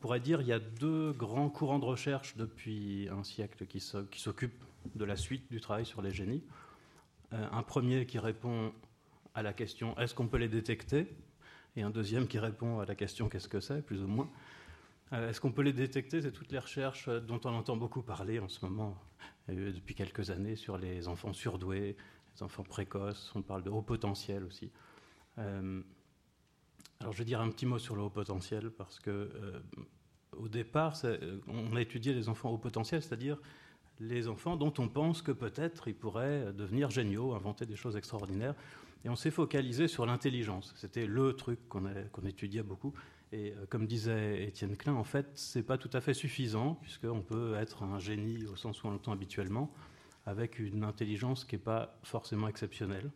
pourrait dire qu'il y a deux grands courants de recherche depuis un siècle qui s'occupent de la suite du travail sur les génies. Euh, un premier qui répond à la question est-ce qu'on peut les détecter? Et un deuxième qui répond à la question qu'est-ce que c'est, plus ou moins. Euh, est-ce qu'on peut les détecter? C'est toutes les recherches dont on entend beaucoup parler en ce moment, depuis quelques années, sur les enfants surdoués, les enfants précoces. On parle de haut potentiel aussi. Euh, alors je vais dire un petit mot sur le haut potentiel parce que au départ, on a étudié les enfants haut potentiel, c'est-à-dire les enfants dont on pense que peut-être ils pourraient devenir géniaux, inventer des choses extraordinaires. Et on s'est focalisé sur l'intelligence. C'était le truc qu'on étudiait beaucoup. Et euh, comme disait Étienne Klein, en fait, c'est pas tout à fait suffisant, puisqu'on peut être un génie au sens où on l'entend habituellement, avec une intelligence qui n'est pas forcément exceptionnelle.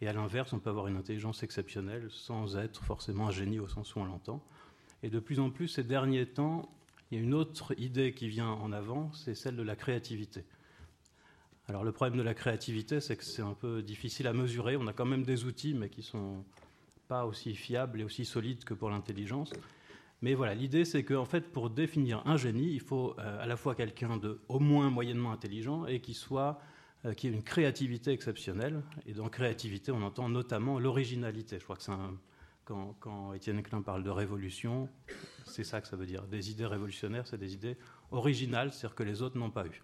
Et à l'inverse, on peut avoir une intelligence exceptionnelle sans être forcément un génie au sens où on l'entend. Et de plus en plus, ces derniers temps, il y a une autre idée qui vient en avant, c'est celle de la créativité. Alors le problème de la créativité, c'est que c'est un peu difficile à mesurer. On a quand même des outils, mais qui sont pas aussi fiables et aussi solides que pour l'intelligence. Mais voilà, l'idée, c'est qu'en fait, pour définir un génie, il faut euh, à la fois quelqu'un de au moins moyennement intelligent et qui soit qui ait une créativité exceptionnelle. Et dans créativité, on entend notamment l'originalité. Je crois que c'est quand, quand Étienne Klein parle de révolution, c'est ça que ça veut dire. Des idées révolutionnaires, c'est des idées originales, c'est-à-dire que les autres n'ont pas eu.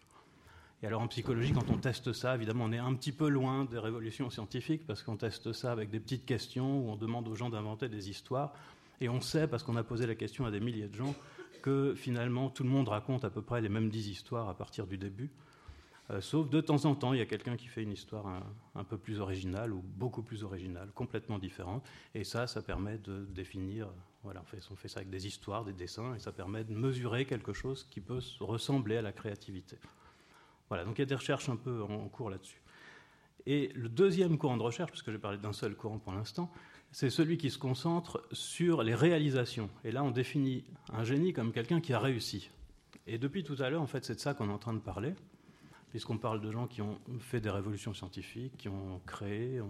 Et alors en psychologie, quand on teste ça, évidemment, on est un petit peu loin des révolutions scientifiques parce qu'on teste ça avec des petites questions où on demande aux gens d'inventer des histoires. Et on sait, parce qu'on a posé la question à des milliers de gens, que finalement tout le monde raconte à peu près les mêmes dix histoires à partir du début. Euh, sauf de temps en temps, il y a quelqu'un qui fait une histoire un, peu plus originale ou beaucoup plus originale, complètement différente. Et ça, ça permet de définir. On fait, ça avec des histoires, des dessins, et ça permet de mesurer quelque chose qui peut ressembler à la créativité. Voilà, donc il y a des recherches un peu en cours là-dessus. Et le deuxième courant de recherche, puisque j'ai parlé d'un seul courant pour l'instant, c'est celui qui se concentre sur les réalisations. Et là, on définit un génie comme quelqu'un qui a réussi. Et depuis tout à l'heure, en fait, c'est de ça qu'on est en train de parler puisqu'on parle de gens qui ont fait des révolutions scientifiques, qui ont créé.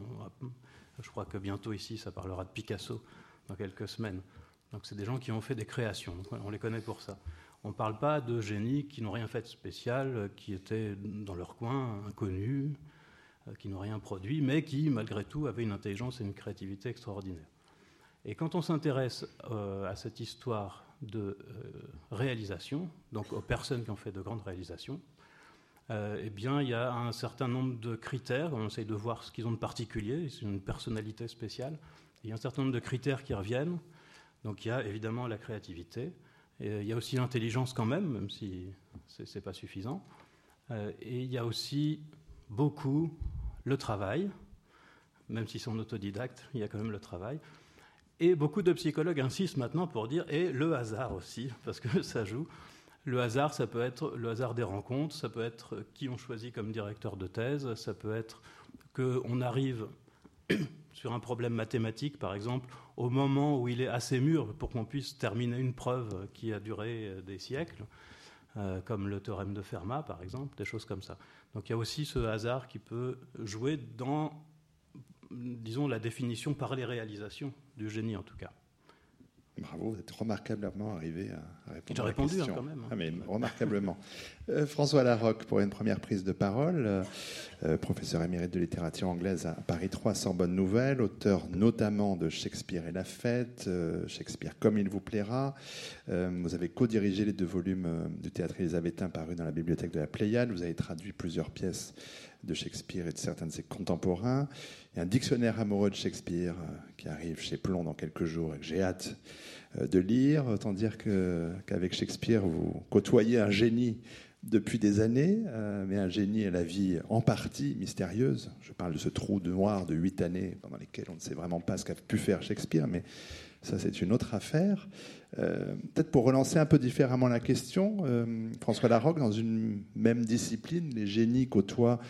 je crois que bientôt ici, ça parlera de Picasso dans quelques semaines. Donc c'est des gens qui ont fait des créations. on les connaît pour ça. On ne parle pas de génies qui n'ont rien fait de spécial, qui étaient dans leur coin, inconnus, euh, qui n'ont rien produit, mais qui, malgré tout, avaient une intelligence et une créativité extraordinaires. Et quand on s'intéresse euh, à cette histoire de euh, réalisation, donc aux personnes qui ont fait de grandes réalisations, euh, eh bien, il y a un certain nombre de critères. On essaye de voir ce qu'ils ont de particulier. C'est une personnalité spéciale. Il y a un certain nombre de critères qui reviennent. Donc, il y a évidemment la créativité. Et il y a aussi l'intelligence quand même, même si ce n'est pas suffisant. Euh, et il y a aussi beaucoup le travail, même s'ils sont autodidactes, il y a quand même le travail. Et beaucoup de psychologues insistent maintenant pour dire et le hasard aussi, parce que ça joue. Le hasard, ça peut être le hasard des rencontres, ça peut être qui on choisit comme directeur de thèse, ça peut être qu'on arrive sur un problème mathématique, par exemple, au moment où il est assez mûr pour qu'on puisse terminer une preuve qui a duré des siècles, euh, comme le théorème de Fermat, par exemple, des choses comme ça. Donc il y a aussi ce hasard qui peut jouer dans, disons, la définition par les réalisations du génie, en tout cas. Bravo, vous êtes remarquablement arrivé à, répondre à la répondu question. Hein, quand même. Hein. Ah, mais remarquablement. Euh, François Larocque, pour une première prise de parole, euh, euh, professeur émérite de littérature anglaise à Paris 3 sans bonne nouvelle, auteur notamment de Shakespeare et la fête, Shakespeare comme il vous plaira. vous avez co-dirigé les deux volumes du théâtre élisabétain parus dans la bibliothèque de la Pléiade. Vous avez traduit plusieurs pièces de Shakespeare et de certains de ses contemporains. Il y a un dictionnaire amoureux de Shakespeare qui arrive chez Plomb dans quelques jours et que j'ai hâte de lire. Autant dire qu'avec Shakespeare, vous côtoyez un génie depuis des années, euh, mais un génie à la vie en partie mystérieuse. Je parle de ce trou de noir de huit années pendant lesquelles on ne sait vraiment pas ce qu'a pu faire Shakespeare, mais ça c'est une autre affaire. Euh, peut-être pour relancer un peu différemment la question, euh, François Larocque, dans une même discipline, les génies côtoient,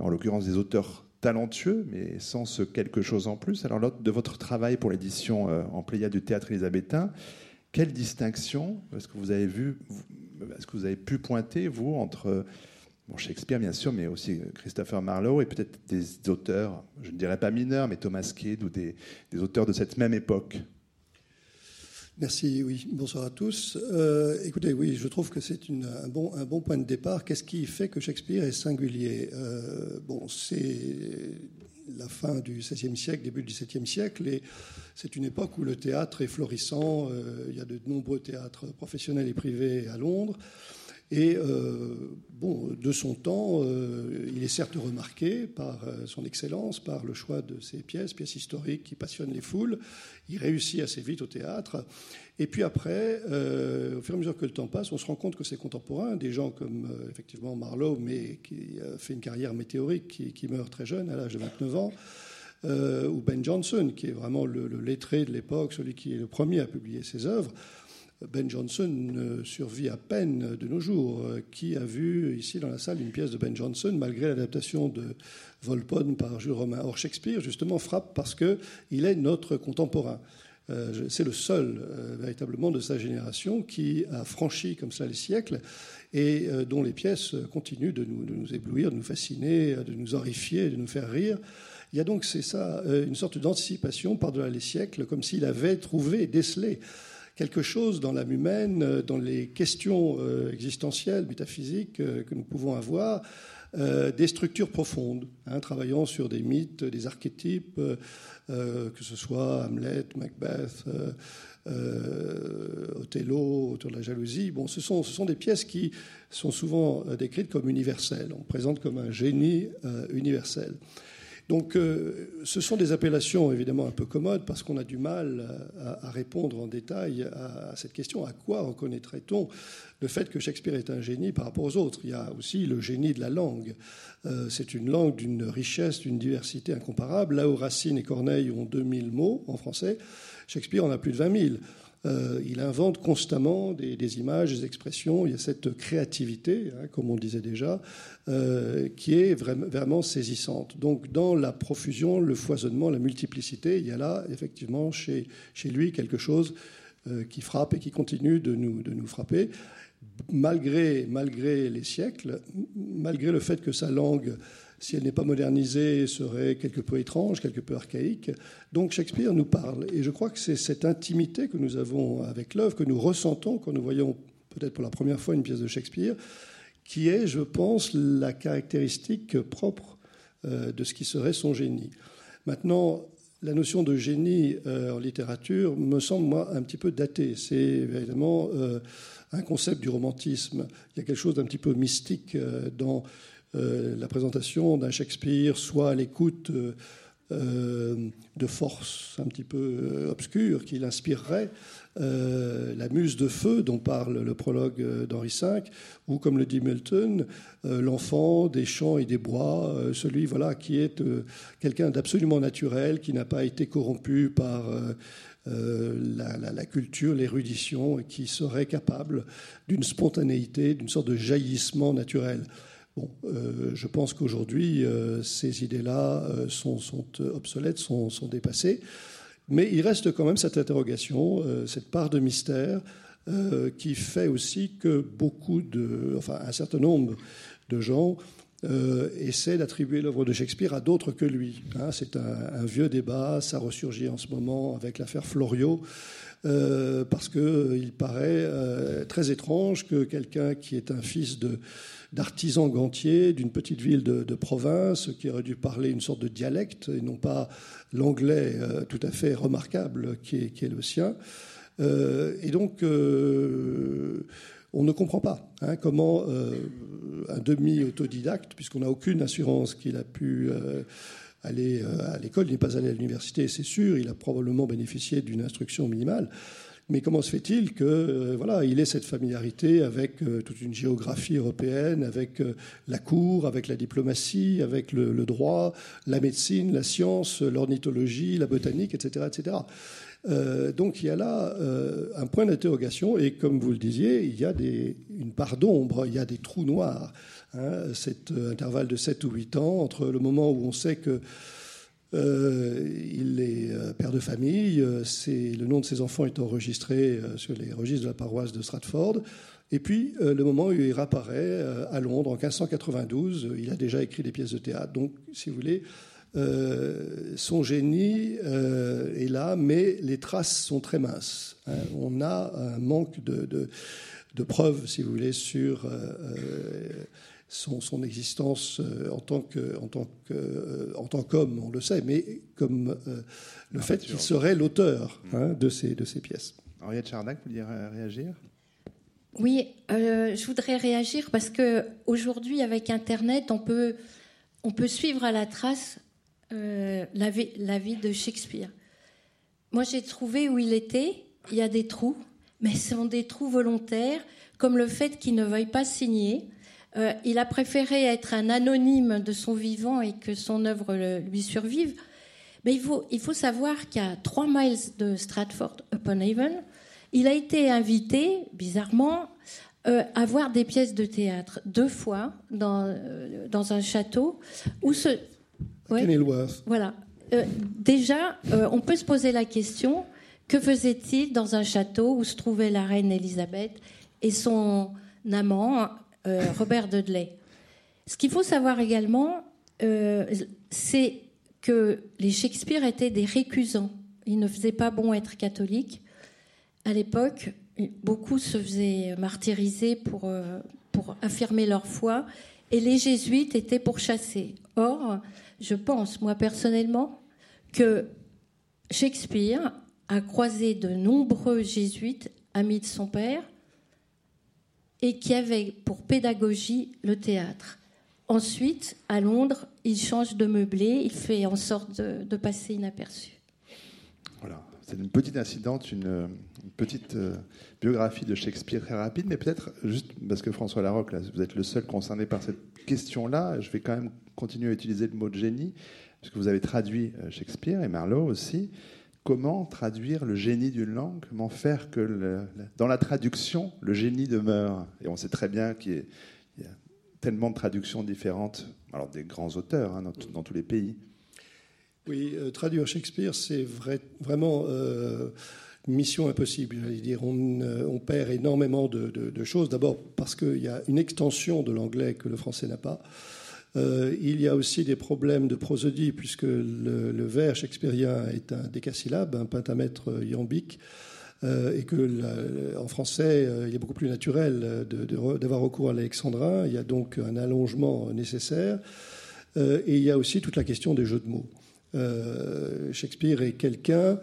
en l'occurrence des auteurs talentueux, mais sans ce quelque chose en plus. Alors, lors de votre travail pour l'édition en Pléiade du théâtre élisabétain, quelle distinction est-ce que vous avez vu, est-ce que vous avez pu pointer, vous, entre Shakespeare, bien sûr, mais aussi Christopher Marlowe et peut-être des auteurs, je ne dirais pas mineurs, mais Thomas Kidd ou des, auteurs de cette même époque? Merci, oui. Bonsoir à tous. Euh, écoutez, oui, je trouve que c'est un bon, point de départ. Qu'est-ce qui fait que Shakespeare est singulier? Euh, Bon, c'est la fin du XVIe siècle, début du XVIIe siècle, et c'est une époque où le théâtre est florissant. Euh, il y a de nombreux théâtres professionnels et privés à Londres. Et euh, bon, de son temps, euh, il est certes remarqué par euh, son excellence, par le choix de ses pièces, pièces historiques qui passionnent les foules. Il réussit assez vite au théâtre. Et puis après, au fur et à mesure que le temps passe, on se rend compte que ses contemporains, des gens comme effectivement Marlowe, mais qui a fait une carrière météorique, qui, meurt très jeune, à l'âge de 29 ans, ou Ben Jonson, qui est vraiment le, le lettré de l'époque, celui qui est le premier à publier ses œuvres, ben Jonson survit à peine de nos jours. Qui a vu ici dans la salle une pièce de Ben Jonson, malgré l'adaptation de Volpone par Jules Romain? Or, Shakespeare, justement, frappe parce qu'il est notre contemporain. Euh, c'est le seul, euh, véritablement, de sa génération qui a franchi comme ça les siècles et euh, dont les pièces continuent de nous, de nous, éblouir, de nous fasciner, de nous horrifier, de nous faire rire. Il y a donc, c'est ça, une sorte d'anticipation par-delà les siècles, comme s'il avait trouvé, décelé quelque chose dans l'âme humaine, euh, dans les questions euh, existentielles, métaphysiques euh, que nous pouvons avoir, des structures profondes, hein, travaillant sur des mythes, des archétypes, que ce soit Hamlet, Macbeth, Othello, autour de la jalousie. Bon, ce sont, ce sont des pièces qui sont souvent décrites comme universelles. On présente comme un génie universel. Donc euh, ce sont des appellations évidemment un peu commodes parce qu'on a du mal à, répondre en détail à, cette question. À quoi reconnaîtrait-on le fait que Shakespeare est un génie par rapport aux autres? Il y a aussi le génie de la langue. Euh, c'est une langue d'une richesse, d'une diversité incomparable. Là où Racine et Corneille ont 2000 mots en français, Shakespeare en a plus de 20 000. Euh, il invente constamment des, images, des expressions. Il y a cette créativité, hein, comme on disait déjà, euh, qui est vraiment, saisissante. Donc, dans la profusion, le foisonnement, la multiplicité, il y a là, effectivement, chez, chez lui quelque chose euh, qui frappe et qui continue de nous, de nous frapper. Malgré, malgré les siècles, malgré le fait que sa langue si elle n'est pas modernisée, serait quelque peu étrange, quelque peu archaïque. Donc Shakespeare nous parle. Et je crois que c'est cette intimité que nous avons avec l'œuvre, que nous ressentons quand nous voyons peut-être pour la première fois une pièce de Shakespeare, qui est, je pense, la caractéristique propre euh, de ce qui serait son génie. Maintenant, la notion de génie euh, en littérature me semble, moi, un petit peu datée. C'est évidemment euh, un concept du romantisme. Il y a quelque chose d'un petit peu mystique dans la présentation d'un Shakespeare, soit à l'écoute euh, euh, de forces un petit peu obscures qui l'inspireraient, la muse de feu dont parle le prologue d'Henri V, ou comme le dit Milton, l'enfant des champs et des bois, celui voilà qui est quelqu'un d'absolument naturel, qui n'a pas été corrompu par la, la, culture, l'érudition, et qui serait capable d'une spontanéité, d'une sorte de jaillissement naturel. Bon, euh, je pense qu'aujourd'hui, euh, ces idées-là euh, sont, obsolètes, sont, dépassées. Mais il reste quand même cette interrogation, cette part de mystère, qui fait aussi que beaucoup de, enfin, un certain nombre de gens essaient d'attribuer l'œuvre de Shakespeare à d'autres que lui. Hein. c'est un, vieux débat, ça ressurgit en ce moment avec l'affaire Florio. Parce qu'il paraît très étrange que quelqu'un qui est un fils de, d'artisans gantiers d'une petite ville de, province qui aurait dû parler une sorte de dialecte et non pas l'anglais euh, tout à fait remarquable qui est, le sien. Euh, et donc, euh, on ne comprend pas hein, comment un demi-autodidacte, puisqu'on n'a aucune assurance qu'il a pu aller à l'école, il n'est pas allé à l'université, c'est sûr, il a probablement bénéficié d'une instruction minimale. Mais comment se fait-il que euh, voilà, il ait cette familiarité avec euh, toute une géographie européenne, avec euh, la cour, avec la diplomatie, avec le, droit, la médecine, la science, l'ornithologie, la botanique, etc., etc. donc il y a là un point d'interrogation et comme vous le disiez, il y a une part d'ombre, il y a des trous noirs. Hein, cet intervalle de 7 ou 8 ans entre le moment où on sait que euh, il est euh, père de famille. Euh, le nom de ses enfants est enregistré sur les registres de la paroisse de Stratford. Et puis, le moment où il réapparaît à Londres en 1592, il a déjà écrit des pièces de théâtre. Donc, si vous voulez, son génie est là, mais les traces sont très minces. Hein. On a un manque de, de, preuves, si vous voulez, sur son, son, existence en tant que, en tant que, en tant qu'homme, on le sait, mais comme le fait qu'il serait l'auteur hein, de, ces, de ces pièces. Henriette Chardac, vous vouliez réagir? Oui, euh, je voudrais réagir parce que aujourd'hui, avec Internet, on peut, on peut suivre à la trace euh, la, vie, la vie de Shakespeare. Moi, j'ai trouvé où il était, il y a des trous, mais ce sont des trous volontaires, comme le fait qu'il ne veuille pas signer. Euh, il a préféré être un anonyme de son vivant et que son œuvre lui survive. Mais il faut, savoir qu'à 3 miles de Stratford-upon-Avon, il a été invité, bizarrement, euh, à voir des pièces de théâtre deux fois dans, dans un château où voilà. Euh, déjà, on peut se poser la question que faisait-il dans un château où se trouvait la reine Elisabeth et son amant Robert Dudley? Ce qu'il faut savoir également, c'est que les Shakespeare étaient des récusants. Il ne faisait pas bon être catholique. À l'époque, beaucoup se faisaient martyriser pour, euh, pour affirmer leur foi, et les jésuites étaient pourchassés. Or, je pense, moi personnellement, que Shakespeare a croisé de nombreux jésuites, amis de son père, et qui avaient pour pédagogie le théâtre. Ensuite, à Londres, il change de meublé, il fait en sorte de, passer inaperçu. C'est une petite incidente, une, petite euh, biographie de Shakespeare très rapide, mais peut-être juste parce que François Larocque, là, vous êtes le seul concerné par cette question-là, je vais quand même continuer à utiliser le mot de génie, puisque vous avez traduit euh, Shakespeare et Marlowe aussi. Comment traduire le génie d'une langue? Comment faire que dans la traduction, le génie demeure? Et on sait très bien qu'il y a tellement de traductions différentes, alors des grands auteurs hein, dans, tous les pays. Oui, euh, traduire Shakespeare, c'est vrai, vraiment euh, mission impossible. Euh, on, perd énormément de, choses. D'abord parce qu'il y a une extension de l'anglais que le français n'a pas. il y a aussi des problèmes de prosodie, puisque le, vers shakespearien est un décasyllabe, un pentamètre iambique. Et que en français, il est beaucoup plus naturel d'avoir recours à l'alexandrin. Il y a donc un allongement nécessaire. Et il y a aussi toute la question des jeux de mots. Shakespeare est quelqu'un.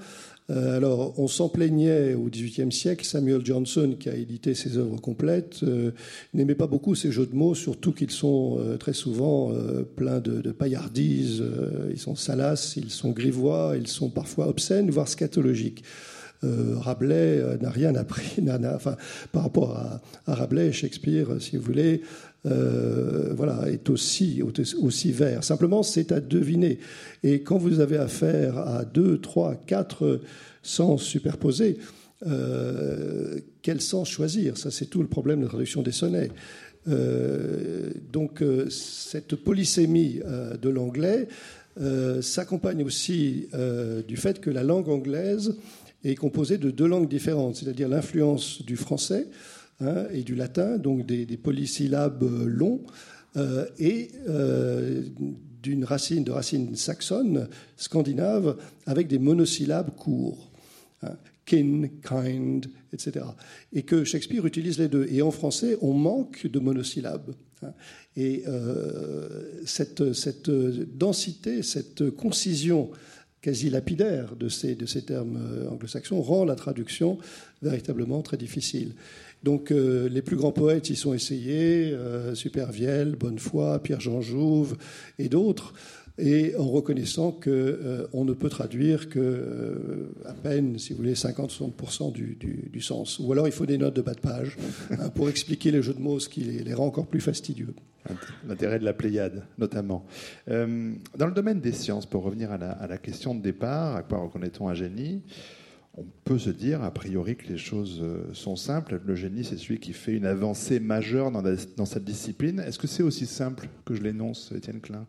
alors, on s'en plaignait au XVIIIe siècle. Samuel Johnson, qui a édité ses œuvres complètes, n'aimait pas beaucoup ces jeux de mots, surtout qu'ils sont très souvent pleins de, de paillardises. ils sont salaces, ils sont grivois, ils sont parfois obscènes, voire scatologiques. Euh, Rabelais euh, n'a rien appris, par rapport à, Rabelais, Shakespeare, si vous voulez, euh, voilà, est aussi, aussi vert. Simplement, c'est à deviner. Et quand vous avez affaire à deux, trois, quatre sens superposés, quel sens choisir? Ça, c'est tout le problème de la traduction des sonnets. donc, cette polysémie de l'anglais s'accompagne aussi du fait que la langue anglaise est composé de deux langues différentes, c'est-à-dire l'influence du français hein, et du latin, donc des, polysyllabes longs, euh, et euh, d'une racine de racine saxonne, scandinave, avec des monosyllabes courts. Hein, kin, kind, etc. Et que Shakespeare utilise les deux. Et en français, on manque de monosyllabes. Hein. Et euh, cette, cette, densité, cette concision quasi lapidaire de ces, termes euh, anglo-saxons rend la traduction véritablement très difficile. Donc euh, les plus grands poètes y sont essayés, euh, Supervielle, Bonnefoy, Pierre-Jean Jouve et d'autres, et en reconnaissant qu'on on ne peut traduire que à peine, si vous voulez, 50-60% du, du, sens. Ou alors il faut des notes de bas de page hein, pour expliquer les jeux de mots, ce qui les rend encore plus fastidieux. L'intérêt de la Pléiade, notamment. Euh, dans le domaine des sciences, pour revenir à la, question de départ, à quoi reconnaît-on un génie on peut se dire, a priori, que les choses euh, sont simples. Le génie, c'est celui qui fait une avancée majeure dans, dans cette discipline. Est-ce que c'est aussi simple que je l'énonce, Étienne Klein?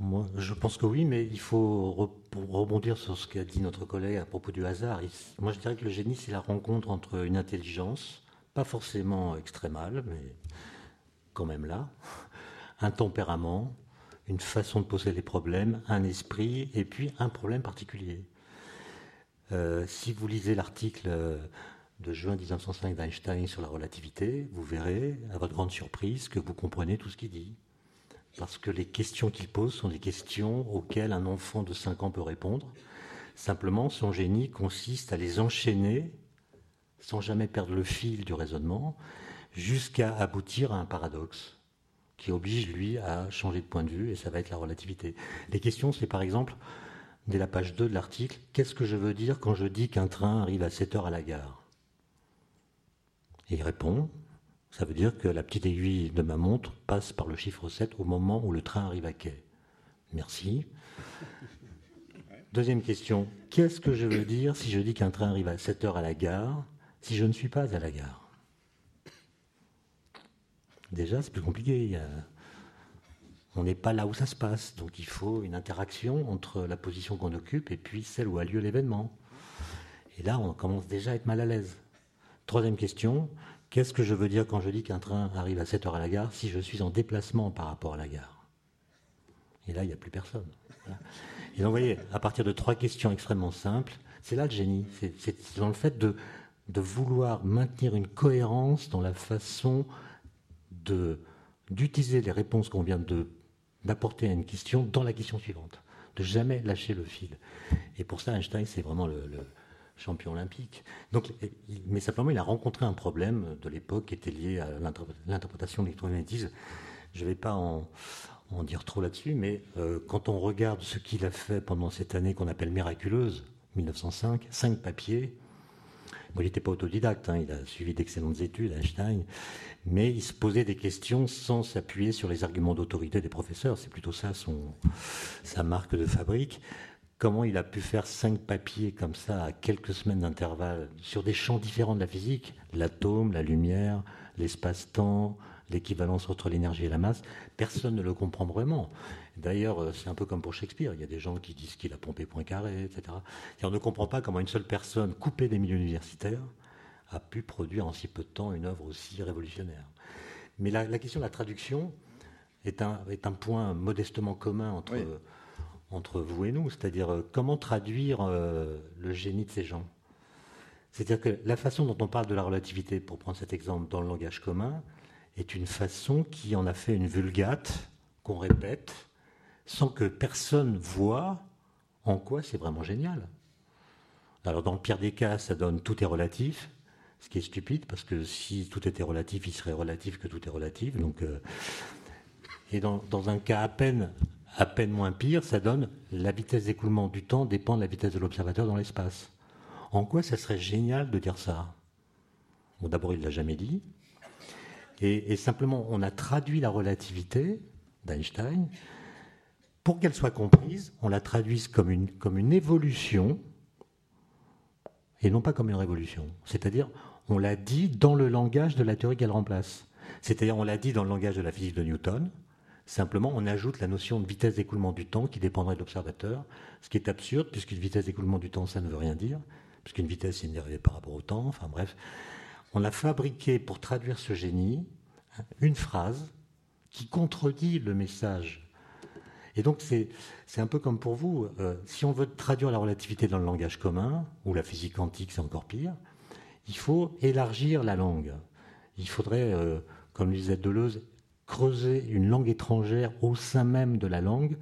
Moi, je pense que oui, mais il faut rebondir sur ce qu'a dit notre collègue à propos du hasard. Moi, je dirais que le génie, c'est la rencontre entre une intelligence, pas forcément extrémale, mais quand même là, un tempérament une façon de poser les problèmes, un esprit et puis un problème particulier. Euh, si vous lisez l'article de juin 1905 d'Einstein sur la relativité, vous verrez, à votre grande surprise, que vous comprenez tout ce qu'il dit. Parce que les questions qu'il pose sont des questions auxquelles un enfant de 5 ans peut répondre. Simplement, son génie consiste à les enchaîner sans jamais perdre le fil du raisonnement, jusqu'à aboutir à un paradoxe qui oblige lui à changer de point de vue, et ça va être la relativité. Les questions, c'est par exemple, dès la page 2 de l'article, qu'est-ce que je veux dire quand je dis qu'un train arrive à 7 heures à la gare? Et il répond, ça veut dire que la petite aiguille de ma montre passe par le chiffre 7 au moment où le train arrive à quai. Merci. Deuxième question, qu'est-ce que je veux dire si je dis qu'un train arrive à 7 heures à la gare si je ne suis pas à la gare? Déjà, c'est plus compliqué. On n'est pas là où ça se passe. Donc il faut une interaction entre la position qu'on occupe et puis celle où a lieu l'événement. Et là, on commence déjà à être mal à l'aise. Troisième question, qu'est-ce que je veux dire quand je dis qu'un train arrive à 7 heures à la gare si je suis en déplacement par rapport à la gare? Et là, il n'y a plus personne. Et donc, vous voyez, à partir de trois questions extrêmement simples, c'est là le génie. C'est dans le fait de, vouloir maintenir une cohérence dans la façon d'utiliser les réponses qu'on vient d'apporter à une question dans la question suivante, de jamais lâcher le fil. Et pour ça, Einstein, c'est vraiment le, champion olympique. Donc, mais simplement, il a rencontré un problème de l'époque qui était lié à l'interprétation de l'électromagnétisme. Je ne vais pas en, dire trop là-dessus, mais euh, quand on regarde ce qu'il a fait pendant cette année qu'on appelle miraculeuse, 1905, cinq papiers, il n'était pas autodidacte, hein, il a suivi d'excellentes études, Einstein, mais il se posait des questions sans s'appuyer sur les arguments d'autorité des professeurs. C'est plutôt ça son, sa marque de fabrique. Comment il a pu faire cinq papiers comme ça à quelques semaines d'intervalle sur des champs différents de la physique, l'atome, la lumière, l'espace-temps, l'équivalence entre l'énergie et la masse, personne ne le comprend vraiment. D'ailleurs, euh, c'est un peu comme pour Shakespeare. Il y a des gens qui disent qu'il a pompé Poincaré, etc. Et on ne comprend pas comment une seule personne coupée des milieux universitaires a pu produire en si peu de temps une œuvre aussi révolutionnaire. Mais la, question de la traduction est un, est un point modestement commun entre, entre vous et nous. C'est-à-dire, euh, comment traduire euh, le génie de ces gens? C'est-à-dire que la façon dont on parle de la relativité, pour prendre cet exemple, dans le langage commun, est une façon qui en a fait une vulgate qu'on répète sans que personne voit en quoi c'est vraiment génial. Alors dans le pire des cas, ça donne tout est relatif, ce qui est stupide parce que si tout était relatif, il serait relatif que tout est relatif. Donc, euh, et dans, un cas à peine, à peine moins pire, ça donne la vitesse d'écoulement du temps dépend de la vitesse de l'observateur dans l'espace. En quoi ça serait génial de dire ça? Bon, d'abord, il l'a jamais dit. Et, simplement, on a traduit la relativité d'Einstein. Pour qu'elle soit comprise, on la traduise comme une, comme une évolution et non pas comme une révolution. C'est-à-dire, on l'a dit dans le langage de la théorie qu'elle remplace. C'est-à-dire, on l'a dit dans le langage de la physique de Newton. Simplement, on ajoute la notion de vitesse d'écoulement du temps qui dépendrait de l'observateur, ce qui est absurde, puisqu'une vitesse d'écoulement du temps, ça ne veut rien dire, puisqu'une vitesse, c'est une dérivée par rapport au temps. Enfin bref, on a fabriqué pour traduire ce génie une phrase qui contredit le message. Et donc c'est un peu comme pour vous, euh, si on veut traduire la relativité dans le langage commun, ou la physique quantique c'est encore pire, il faut élargir la langue. Il faudrait, euh, comme disait Deleuze, creuser une langue étrangère au sein même de la langue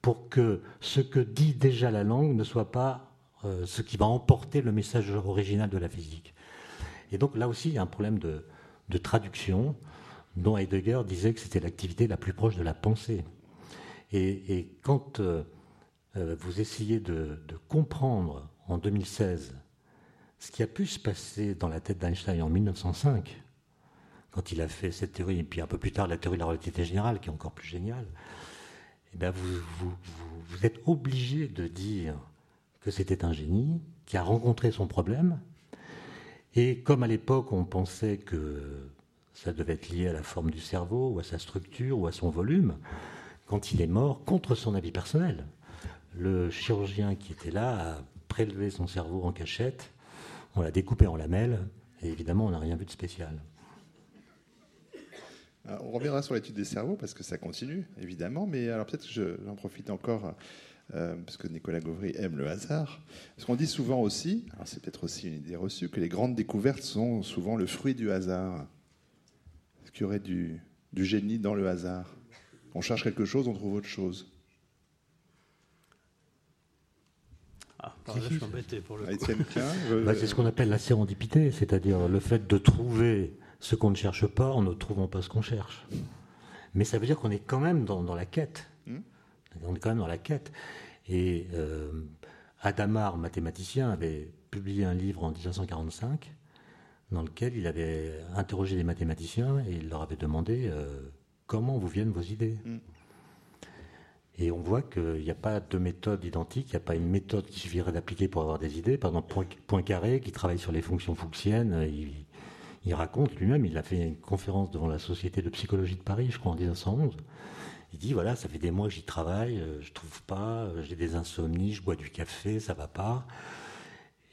pour que ce que dit déjà la langue ne soit pas euh, ce qui va emporter le message original de la physique. Et donc là aussi, il y a un problème de, traduction dont Heidegger disait que c'était l'activité la plus proche de la pensée. Et, quand euh, euh, vous essayez de, comprendre en 2016 ce qui a pu se passer dans la tête d'Einstein en 1905, quand il a fait cette théorie, et puis un peu plus tard la théorie de la relativité générale, qui est encore plus géniale, eh bien vous êtes obligé de dire que c'était un génie qui a rencontré son problème et comme à l'époque, on pensait que ça devait être lié à la forme du cerveau, ou à sa structure, ou à son volume, quand il est mort, contre son avis personnel, le chirurgien qui était là a prélevé son cerveau en cachette, on l'a découpé en lamelles, et évidemment, on n'a rien vu de spécial. on reviendra sur l'étude des cerveaux parce que ça continue, évidemment. Mais alors peut-être que j'en profite encore, euh, parce que Nicolas Gauvry aime le hasard. Parce qu'on dit souvent aussi, alors c'est peut-être aussi une idée reçue, que les grandes découvertes sont souvent le fruit du hasard. Est-ce qu'il y aurait du, du génie dans le hasard? On cherche quelque chose, on trouve autre chose. Ah, je suis embêté pour le bah, c'est ce qu'on appelle la sérendipité, c'est-à-dire le fait de trouver ce qu'on ne cherche pas en ne trouvant pas ce qu'on cherche. Mais ça veut dire qu'on est quand même dans, la quête. On est quand même dans la quête. Et euh, Adamar, mathématicien, avait publié un livre en 1945 dans lequel il avait interrogé des mathématiciens et il leur avait demandé euh, comment vous viennent vos idées. Hmm. Et on voit qu'il n'y a pas de méthode identique, il n'y a pas une méthode qui suffirait d'appliquer pour avoir des idées. Par exemple, Poincaré, qui travaille sur les fonctions fuchsiennes, il, il raconte lui-même, il a fait une conférence devant la Société de psychologie de Paris, je crois, en 1911. Il dit voilà, ça fait des mois que j'y travaille, euh, je trouve pas, euh, j'ai des insomnies, je bois du café, ça va pas.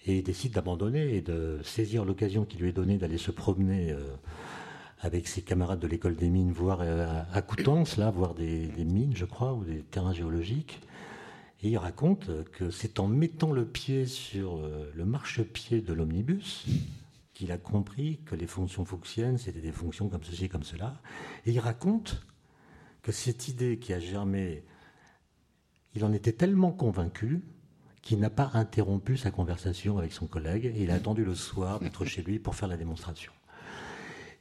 Et il décide d'abandonner et de saisir l'occasion qui lui est donnée d'aller se promener euh, avec ses camarades de l'école des mines, voir à Coutances, là, voir des, mines, je crois, ou des terrains géologiques. Et il raconte que c'est en mettant le pied sur le marchepied de l'omnibus qu'il a compris que les fonctions fuchsiennes, c'était des fonctions comme ceci, comme cela. Et il raconte que cette idée qui a germé, il en était tellement convaincu qu'il n'a pas interrompu sa conversation avec son collègue et il a attendu le soir d'être chez lui pour faire la démonstration.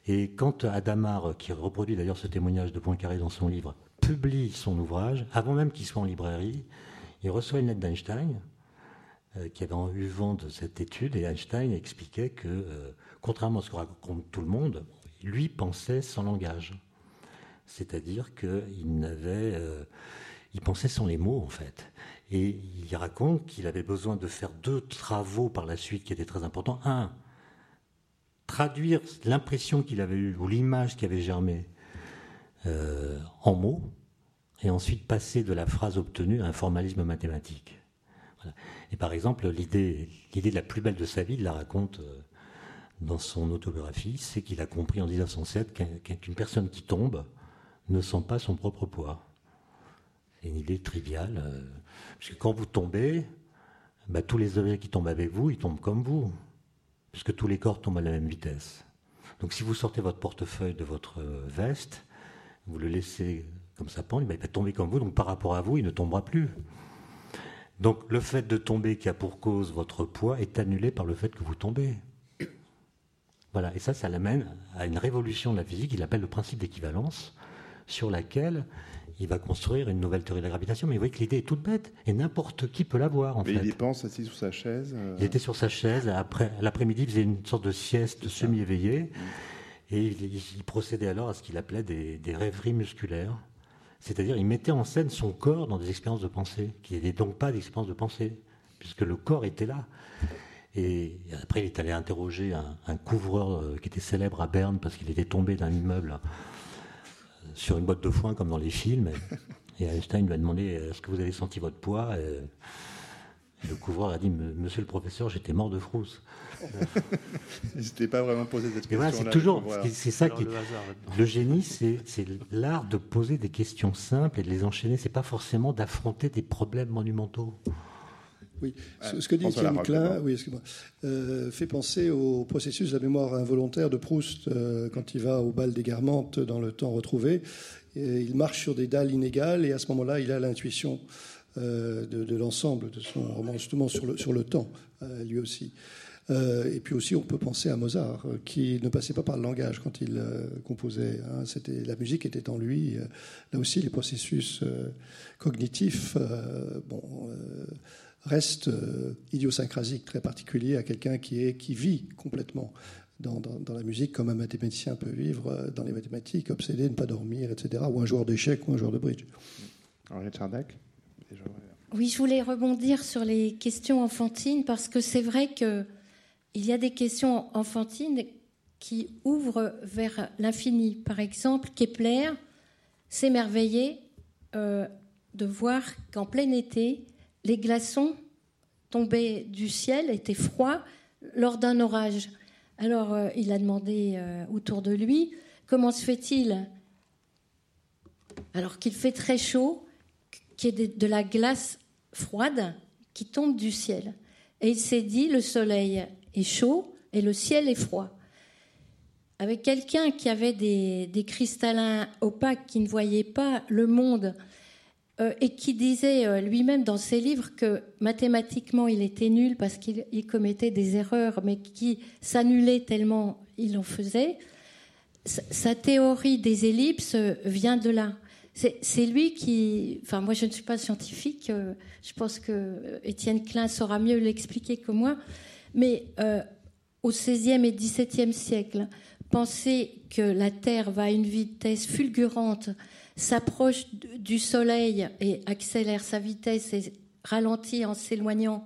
Et quand Adamar, qui reproduit d'ailleurs ce témoignage de Poincaré dans son livre, publie son ouvrage, avant même qu'il soit en librairie, il reçoit une lettre d'Einstein euh, qui avait eu vent de cette étude, et Einstein expliquait que, euh, contrairement à ce que raconte tout le monde, lui pensait sans langage. C'est-à-dire qu'il n'avait, euh, il pensait sans les mots en fait. Et il raconte qu'il avait besoin de faire deux travaux par la suite qui étaient très importants. Un, traduire l'impression qu'il avait eue ou l'image qui avait germé en mots, et ensuite passer de la phrase obtenue à un formalisme mathématique. Et par exemple, l'idée, l'idée la plus belle de sa vie, il la raconte euh, dans son autobiographie, c'est qu'il a compris en 1907 qu'une personne qui tombe ne sent pas son propre poids. C'est une idée triviale, euh, parce que quand vous tombez, bah, tous les objets qui tombent avec vous, ils tombent comme vous, puisque tous les corps tombent à la même vitesse. Donc si vous sortez votre portefeuille de votre euh, veste, vous le laissez comme ça pendre, il va tomber comme vous, donc par rapport à vous, il ne tombera plus. Donc le fait de tomber qui a pour cause votre poids est annulé par le fait que vous tombez. Voilà, et ça, ça l'amène à une révolution de la physique, il appelle le principe d'équivalence, sur laquelle il va construire une nouvelle théorie de la gravitation. Mais vous voyez que l'idée est toute bête, et n'importe qui peut l'avoir, en Mais il y pense assis sur sa chaise euh Il était sur sa chaise, après, l'après-midi, il faisait une sorte de sieste semi-éveillée, mm. et il, procédait alors à ce qu'il appelait des rêveries musculaires. C'est-à-dire, il mettait en scène son corps dans des expériences de pensée, qui n'étaient donc pas des expériences de pensée, puisque le corps était là. Et après, il est allé interroger un, couvreur euh, qui était célèbre à Berne parce qu'il était tombé d'un immeuble sur une botte de foin comme dans les films. Et, Einstein lui a demandé Est-ce que vous avez senti votre poids? Et, Le couvreur a dit Monsieur le professeur, j'étais mort de frousse. N'hésitez pas vraiment poser cette question. c'est toujours, c'est ça qui, le, génie, c'est l'art de poser des questions simples et de les enchaîner. C'est pas forcément d'affronter des problèmes monumentaux. Oui, ce, que dit Étienne Klein oui, euh, fait penser au processus de la mémoire involontaire de Proust euh, quand il va au bal des Guermantes dans le temps retrouvé. il marche sur des dalles inégales et à ce moment-là, il a l'intuition euh, de, l'ensemble de son roman, justement sur le, sur le temps, lui aussi. Et puis aussi, on peut penser à Mozart, qui ne passait pas par le langage quand il composait. Hein. C'était la musique était en lui. là aussi, les processus cognitifs, bon, restent idiosyncrasiques, très particuliers à quelqu'un qui est qui vit complètement. Dans, dans, la musique, comme un mathématicien peut vivre dans les mathématiques, obsédé, ne pas dormir, etc., ou un joueur d'échecs ou un joueur de bridge. Oui, je voulais rebondir sur les questions enfantines parce que c'est vrai que il y a des questions enfantines qui ouvrent vers l'infini. Par exemple, Kepler s'émerveillait euh, de voir qu'en plein été, les glaçons tombaient du ciel, étaient froids lors d'un orage. Alors euh, il a demandé euh, autour de lui comment se fait-il alors qu'il fait très chaud, qu'il y ait de la glace froide qui tombe du ciel. Et il s'est dit, le soleil est chaud et le ciel est froid. Avec quelqu'un qui avait des, cristallins opaques, qui ne voyait pas le monde, et qui disait euh, lui-même dans ses livres que mathématiquement il était nul parce qu'il commettait des erreurs, mais qui s'annulait tellement il en faisait, sa théorie des ellipses vient de là. C'est lui qui. Enfin, moi, je ne suis pas scientifique. Euh, je pense que Étienne Klein saura mieux l'expliquer que moi. Mais euh, au XVIe et XVIIe siècle, penser que la Terre va à une vitesse fulgurante, s'approche du Soleil et accélère sa vitesse et ralentit en s'éloignant,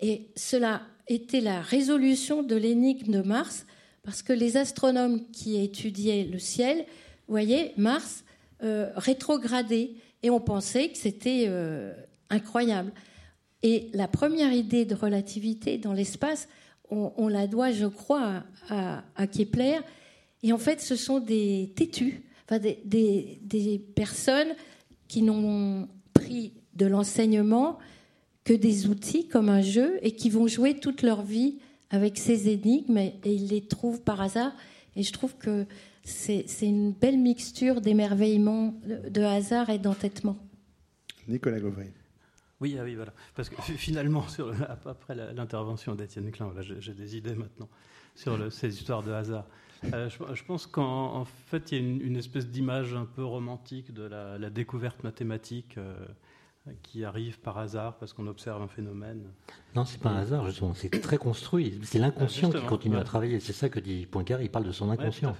et cela était la résolution de l'énigme de Mars, parce que les astronomes qui étudiaient le ciel voyaient Mars euh, rétrogradé et on pensait que c'était euh, incroyable. Et la première idée de relativité dans l'espace, on, la doit, je crois, à, Kepler. Et en fait, ce sont des têtus, enfin des, des personnes qui n'ont pris de l'enseignement que des outils comme un jeu et qui vont jouer toute leur vie avec ces énigmes et, ils les trouvent par hasard. Et je trouve que c'est une belle mixture d'émerveillement, de, hasard et d'entêtement. Nicolas Gauvry. Oui, ah oui, voilà. Parce que finalement, sur, après l'intervention d'Étienne Klein, j'ai des idées maintenant sur ces histoires de hasard. Euh, je, pense qu'en fait, il y a une, espèce d'image un peu romantique de la, découverte mathématique. Euh, qui arrive par hasard parce qu'on observe un phénomène. Non, c'est pas un hasard, c'est très construit. C'est l'inconscient qui continue à travailler. C'est ça que dit Poincaré, il parle de son inconscient.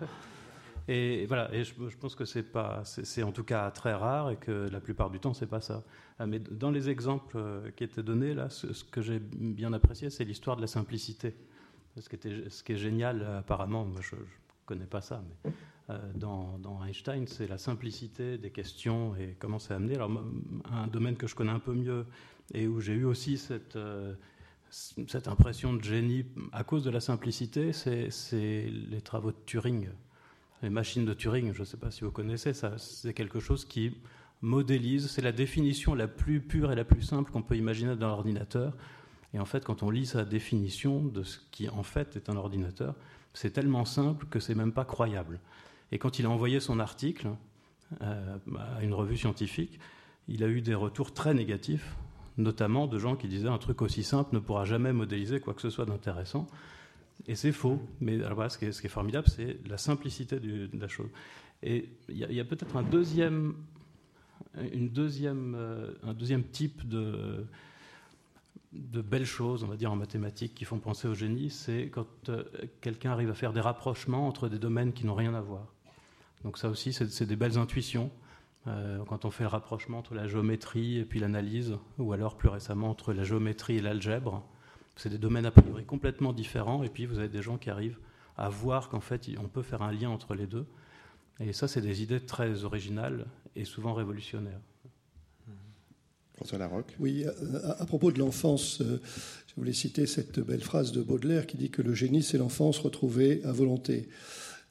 et voilà, et je, pense que c'est pas, c'est en tout cas très rare et que la plupart du temps c'est pas ça. Ah, mais dans les exemples euh, qui étaient donnés là, ce, que j'ai bien apprécié, c'est l'histoire de la simplicité. Ce qui, est génial, apparemment, moi je, ne connais pas ça, mais euh, dans, Einstein, c'est la simplicité des questions et comment c'est amené. Alors, un domaine que je connais un peu mieux et où j'ai eu aussi cette, euh, cette impression de génie à cause de la simplicité, c'est les travaux de Turing. Les machines de Turing, je ne sais pas si vous connaissez, c'est quelque chose qui modélise, c'est la définition la plus pure et la plus simple qu'on peut imaginer dans l'ordinateur. Et en fait, quand on lit sa définition de ce qui en fait est un ordinateur, c'est tellement simple que c'est même pas croyable. Et quand il a envoyé son article euh, à une revue scientifique, il a eu des retours très négatifs, notamment de gens qui disaient un truc aussi simple ne pourra jamais modéliser quoi que ce soit d'intéressant. Et c'est faux. Mais alors ce, qui est, formidable, c'est la simplicité de la chose. Et il y a, peut-être un deuxième, une deuxième, euh, un deuxième type de, de belles choses, on va dire, en mathématiques qui font penser au génie, c'est quand euh, quelqu'un arrive à faire des rapprochements entre des domaines qui n'ont rien à voir. Donc ça aussi, c'est des belles intuitions. Euh, quand on fait le rapprochement entre la géométrie et puis l'analyse, ou alors plus récemment entre la géométrie et l'algèbre, c'est des domaines a priori complètement différents, et puis vous avez des gens qui arrivent à voir qu'en fait on peut faire un lien entre les deux. Et ça, c'est des idées très originales et souvent révolutionnaires. François. Oui, à, propos de l'enfance, euh, je voulais citer cette belle phrase de Baudelaire qui dit que le génie, c'est l'enfance retrouvée à volonté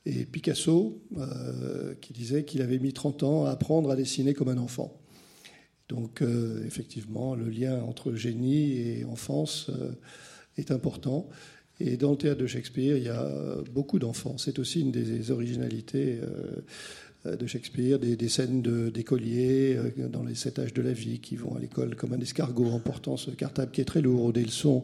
et Picasso, euh, qui disait qu'il avait mis 30 ans à apprendre à dessiner comme un enfant. Donc, euh, effectivement, le lien entre génie et enfance euh, est important. Et dans le théâtre de Shakespeare, il y a beaucoup d'enfants. C'est aussi une des originalités de Shakespeare, des, scènes d'écoliers dans les sept âges de la vie qui vont à l'école comme un escargot en portant ce cartable qui est très lourd, des leçons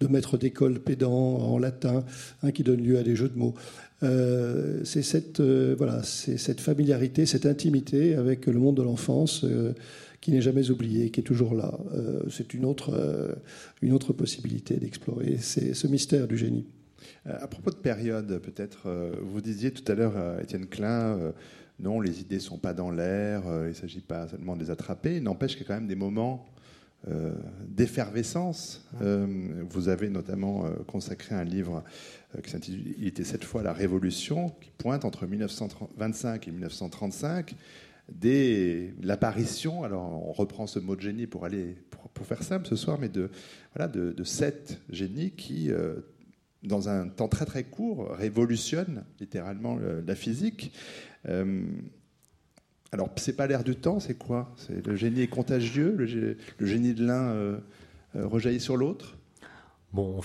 de maîtres d'école pédants en latin, hein, qui donnent lieu à des jeux de mots. Euh, c'est cette, euh, cette familiarité, cette intimité avec le monde de l'enfance euh, qui n'est jamais oublié, qui est toujours là. c'est une autre, une autre possibilité d'explorer c'est ce mystère du génie. À propos de période, peut-être, vous disiez tout à l'heure, Étienne Klein, non, les idées ne sont pas dans l'air, il ne s'agit pas seulement de les attraper, n'empêche qu'il y a quand même des moments d'effervescence. vous avez notamment consacré un livre euh, qui s'intitule Il était cette fois la Révolution, qui pointe entre 1925 et 1935 dès l'apparition, alors on reprend ce mot de génie pour aller pour, faire simple ce soir, mais de voilà de, sept génies qui euh, dans un temps très très court révolutionnent littéralement la physique. Euh, Alors, c'est pas l'air du temps, c'est quoi? C'est le génie est contagieux, le, génie de l'un euh, euh, rejaillit sur l'autre? Bon,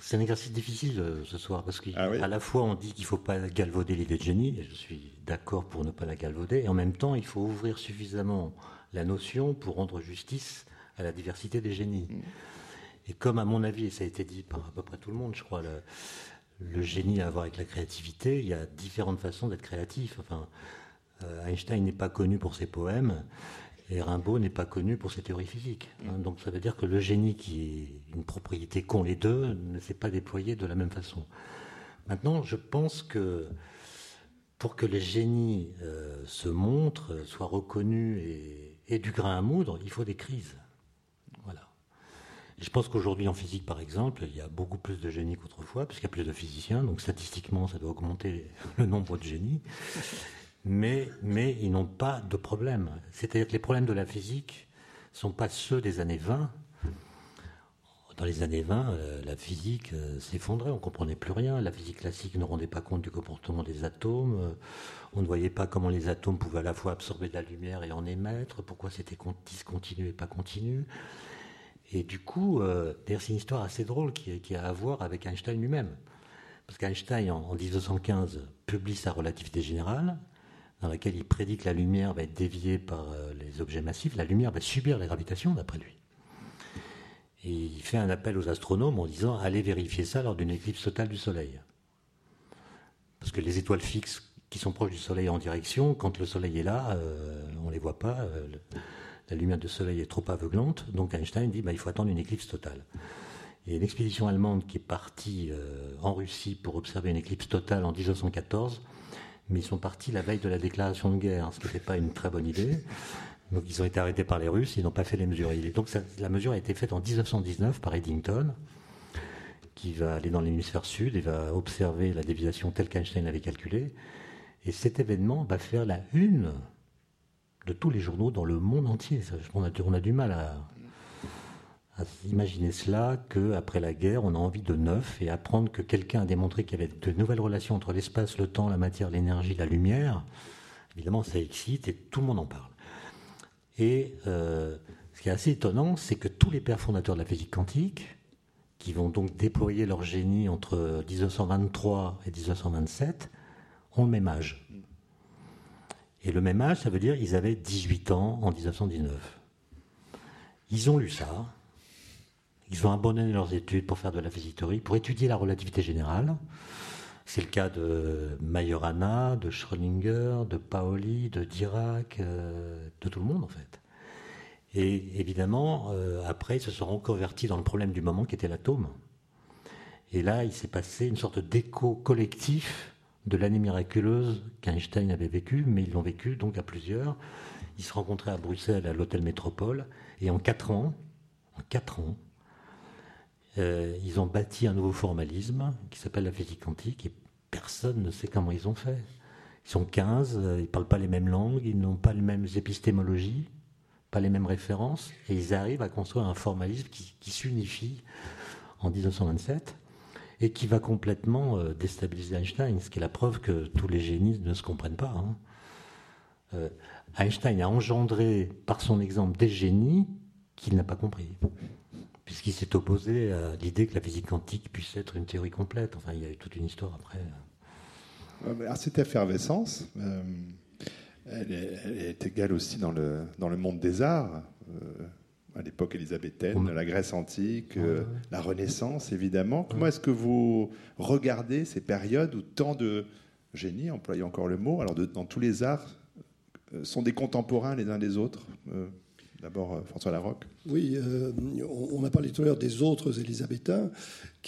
c'est un exercice difficile ce soir parce qu'à ah la fois on dit qu'il ne faut pas galvauder l'idée de génie, et je suis d'accord pour ne pas la galvauder, et en même temps il faut ouvrir suffisamment la notion pour rendre justice à la diversité des génies. Mm. Et comme à mon avis, et ça a été dit par à peu près tout le monde, je crois, le, génie à voir avec la créativité, il y a différentes façons d'être créatif. Enfin, euh, Einstein n'est pas connu pour ses poèmes et Rimbaud n'est pas connu pour ses théories physiques. Hein. Mm. donc ça veut dire que le génie, qui est une propriété qu'ont les deux, ne s'est pas déployé de la même façon. Maintenant, je pense que pour que les génies euh, se montrent, soient reconnus et, et du grain à moudre, il faut des crises. Je pense qu'aujourd'hui en physique, par exemple, il y a beaucoup plus de génies qu'autrefois, puisqu'il y a plus de physiciens, donc statistiquement, ça doit augmenter le nombre de génies. Mais, ils n'ont pas de problème. C'est-à-dire que les problèmes de la physique ne sont pas ceux des années 20. Dans les années 20, euh, la physique euh, s'effondrait, on ne comprenait plus rien. La physique classique ne rendait pas compte du comportement des atomes. On ne voyait pas comment les atomes pouvaient à la fois absorber de la lumière et en émettre, pourquoi c'était discontinu et pas continu? Et du coup, euh, d'ailleurs, c'est une histoire assez drôle qui, a à voir avec Einstein lui-même. Parce qu'Einstein, en, 1915, publie sa relativité générale, dans laquelle il prédit que la lumière va être déviée par euh, les objets massifs, la lumière va subir les gravitations, d'après lui. Et il fait un appel aux astronomes en disant allez vérifier ça lors d'une éclipse totale du Soleil. Parce que les étoiles fixes qui sont proches du Soleil en direction, quand le Soleil est là, euh, on ne les voit pas, la lumière du Soleil est trop aveuglante, donc Einstein dit bah, il faut attendre une éclipse totale. Et l'expédition allemande qui est partie euh, en Russie pour observer une éclipse totale en 1914, mais ils sont partis la veille de la déclaration de guerre, ce qui n'était pas une très bonne idée. Donc ils ont été arrêtés par les Russes, ils n'ont pas fait les mesures. donc la mesure a été faite en 1919 par Eddington qui va aller dans l'hémisphère sud et va observer la déviation telle qu'Einstein avait calculée. Et cet événement va faire la une de tous les journaux dans le monde entier. On a, a du mal à, imaginer cela, qu'après la guerre, on a envie de neuf et apprendre que quelqu'un a démontré qu'il y avait de nouvelles relations entre l'espace, le temps, la matière, l'énergie, la lumière. Évidemment, ça excite et tout le monde en parle. Et euh, ce qui est assez étonnant, c'est que tous les pères fondateurs de la physique quantique, qui vont donc déployer leur génie entre 1923 et 1927, ont le même âge. Et le même âge, ça veut dire qu'ils avaient 18 ans en 1919. Ils ont lu ça, ils ont abandonné leurs études pour faire de la physique théorie, pour étudier la relativité générale. C'est le cas de Majorana, de Schrödinger, de Paoli, de Dirac, euh, de tout le monde en fait. Et évidemment, euh, après, ils se sont reconvertis dans le problème du moment qui était l'atome. Et là, il s'est passé une sorte d'écho collectif de l'année miraculeuse qu'Einstein avait vécue, mais ils l'ont vécu donc à plusieurs. Ils se rencontraient à Bruxelles à l'hôtel Métropole, et en quatre ans, en quatre ans, euh, ils ont bâti un nouveau formalisme qui s'appelle la physique quantique, et personne ne sait comment ils ont fait. Ils sont 15, euh, ils ne parlent pas les mêmes langues, ils n'ont pas les mêmes épistémologies, pas les mêmes références, et ils arrivent à construire un formalisme qui, qui s'unifie en 1927 et qui va complètement euh, déstabiliser Einstein, ce qui est la preuve que tous les génies ne se comprennent pas. Hein. Euh, Einstein a engendré par son exemple des génies qu'il n'a pas compris, puisqu'il s'est opposé à l'idée que la physique quantique puisse être une théorie complète. Enfin, il y a eu toute une histoire après. Alors, cette effervescence, euh, elle, est, égale aussi dans le, dans le monde des arts à l'époque élisabéthaine, la Grèce antique, euh, la Renaissance, évidemment. Comment est-ce que vous regardez ces périodes où tant de génies, employez encore le mot, alors dans tous les arts, euh, sont des contemporains les uns des autres euh, D'abord, François Larocque? Oui, euh, on a parlé tout à l'heure des autres élisabéthains,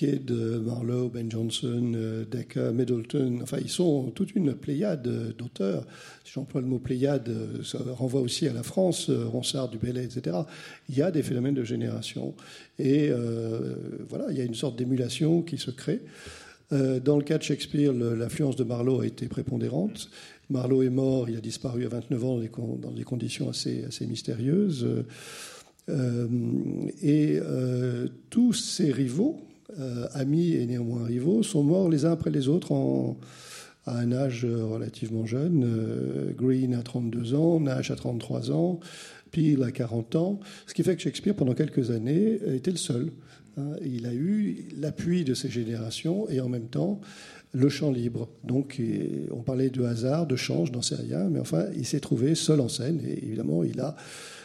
est de Marlowe, Ben Jonson, euh, Decker, Middleton. Enfin, ils sont toute une pléiade d'auteurs. Si j'emploie le mot pléiade, ça renvoie aussi à la France, Ronsard, Dubélé, etc. Il y a des phénomènes de génération. Et voilà, il y a une sorte d'émulation qui se crée. Dans le cas de Shakespeare, l'influence de Marlowe a été prépondérante. Marlowe est mort, il a disparu à 29 ans dans des, conditions assez, assez mystérieuses. Euh, et euh, tous ses rivaux, euh, amis et néanmoins rivaux, sont morts les uns après les autres à un âge relativement jeune. Green à 32 ans, Nash à 33 ans, Peel à 40 ans. Ce qui fait que Shakespeare, pendant quelques années, était le seul. Hein. Il a eu l'appui de ces générations et en même temps le champ libre. Donc on parlait de hasard, de chance, n'en sais rien, mais enfin il s'est trouvé seul en scène et évidemment il a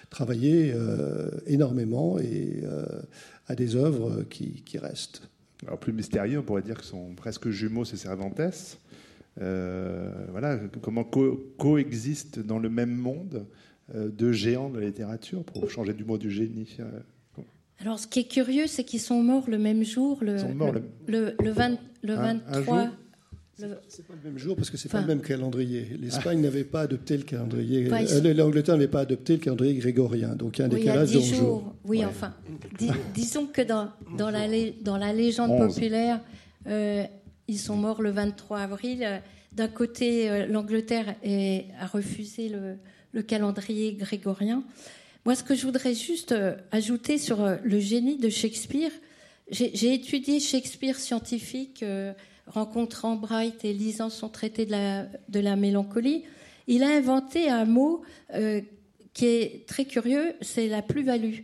travaillé euh, énormément et euh, à des œuvres qui, restent. Alors plus mystérieux, on pourrait dire que sont presque jumeaux, ces Cervantes. Euh, voilà, comment coexistent dans le même monde deux géants de la littérature, pour changer du mot du génie. Alors, ce qui est curieux, c'est qu'ils sont morts le même jour, le, le, le, 23. C'est pas le même jour parce que c'est pas le même calendrier. L'Espagne n'avait pas adopté le calendrier. Euh, L'Angleterre n'avait pas adopté le calendrier grégorien, donc il y a un décalage de jours. Oui, enfin, disons que dans, dans, la, dans la légende populaire, euh, ils sont morts le 23 avril. D'un côté, euh, l'Angleterre a refusé le, le, calendrier grégorien. Moi, ce que je voudrais juste ajouter sur le génie de Shakespeare, j'ai étudié Shakespeare scientifique rencontrant Bright et lisant son traité de la, mélancolie, il a inventé un mot euh, qui est très curieux, c'est la plus-value.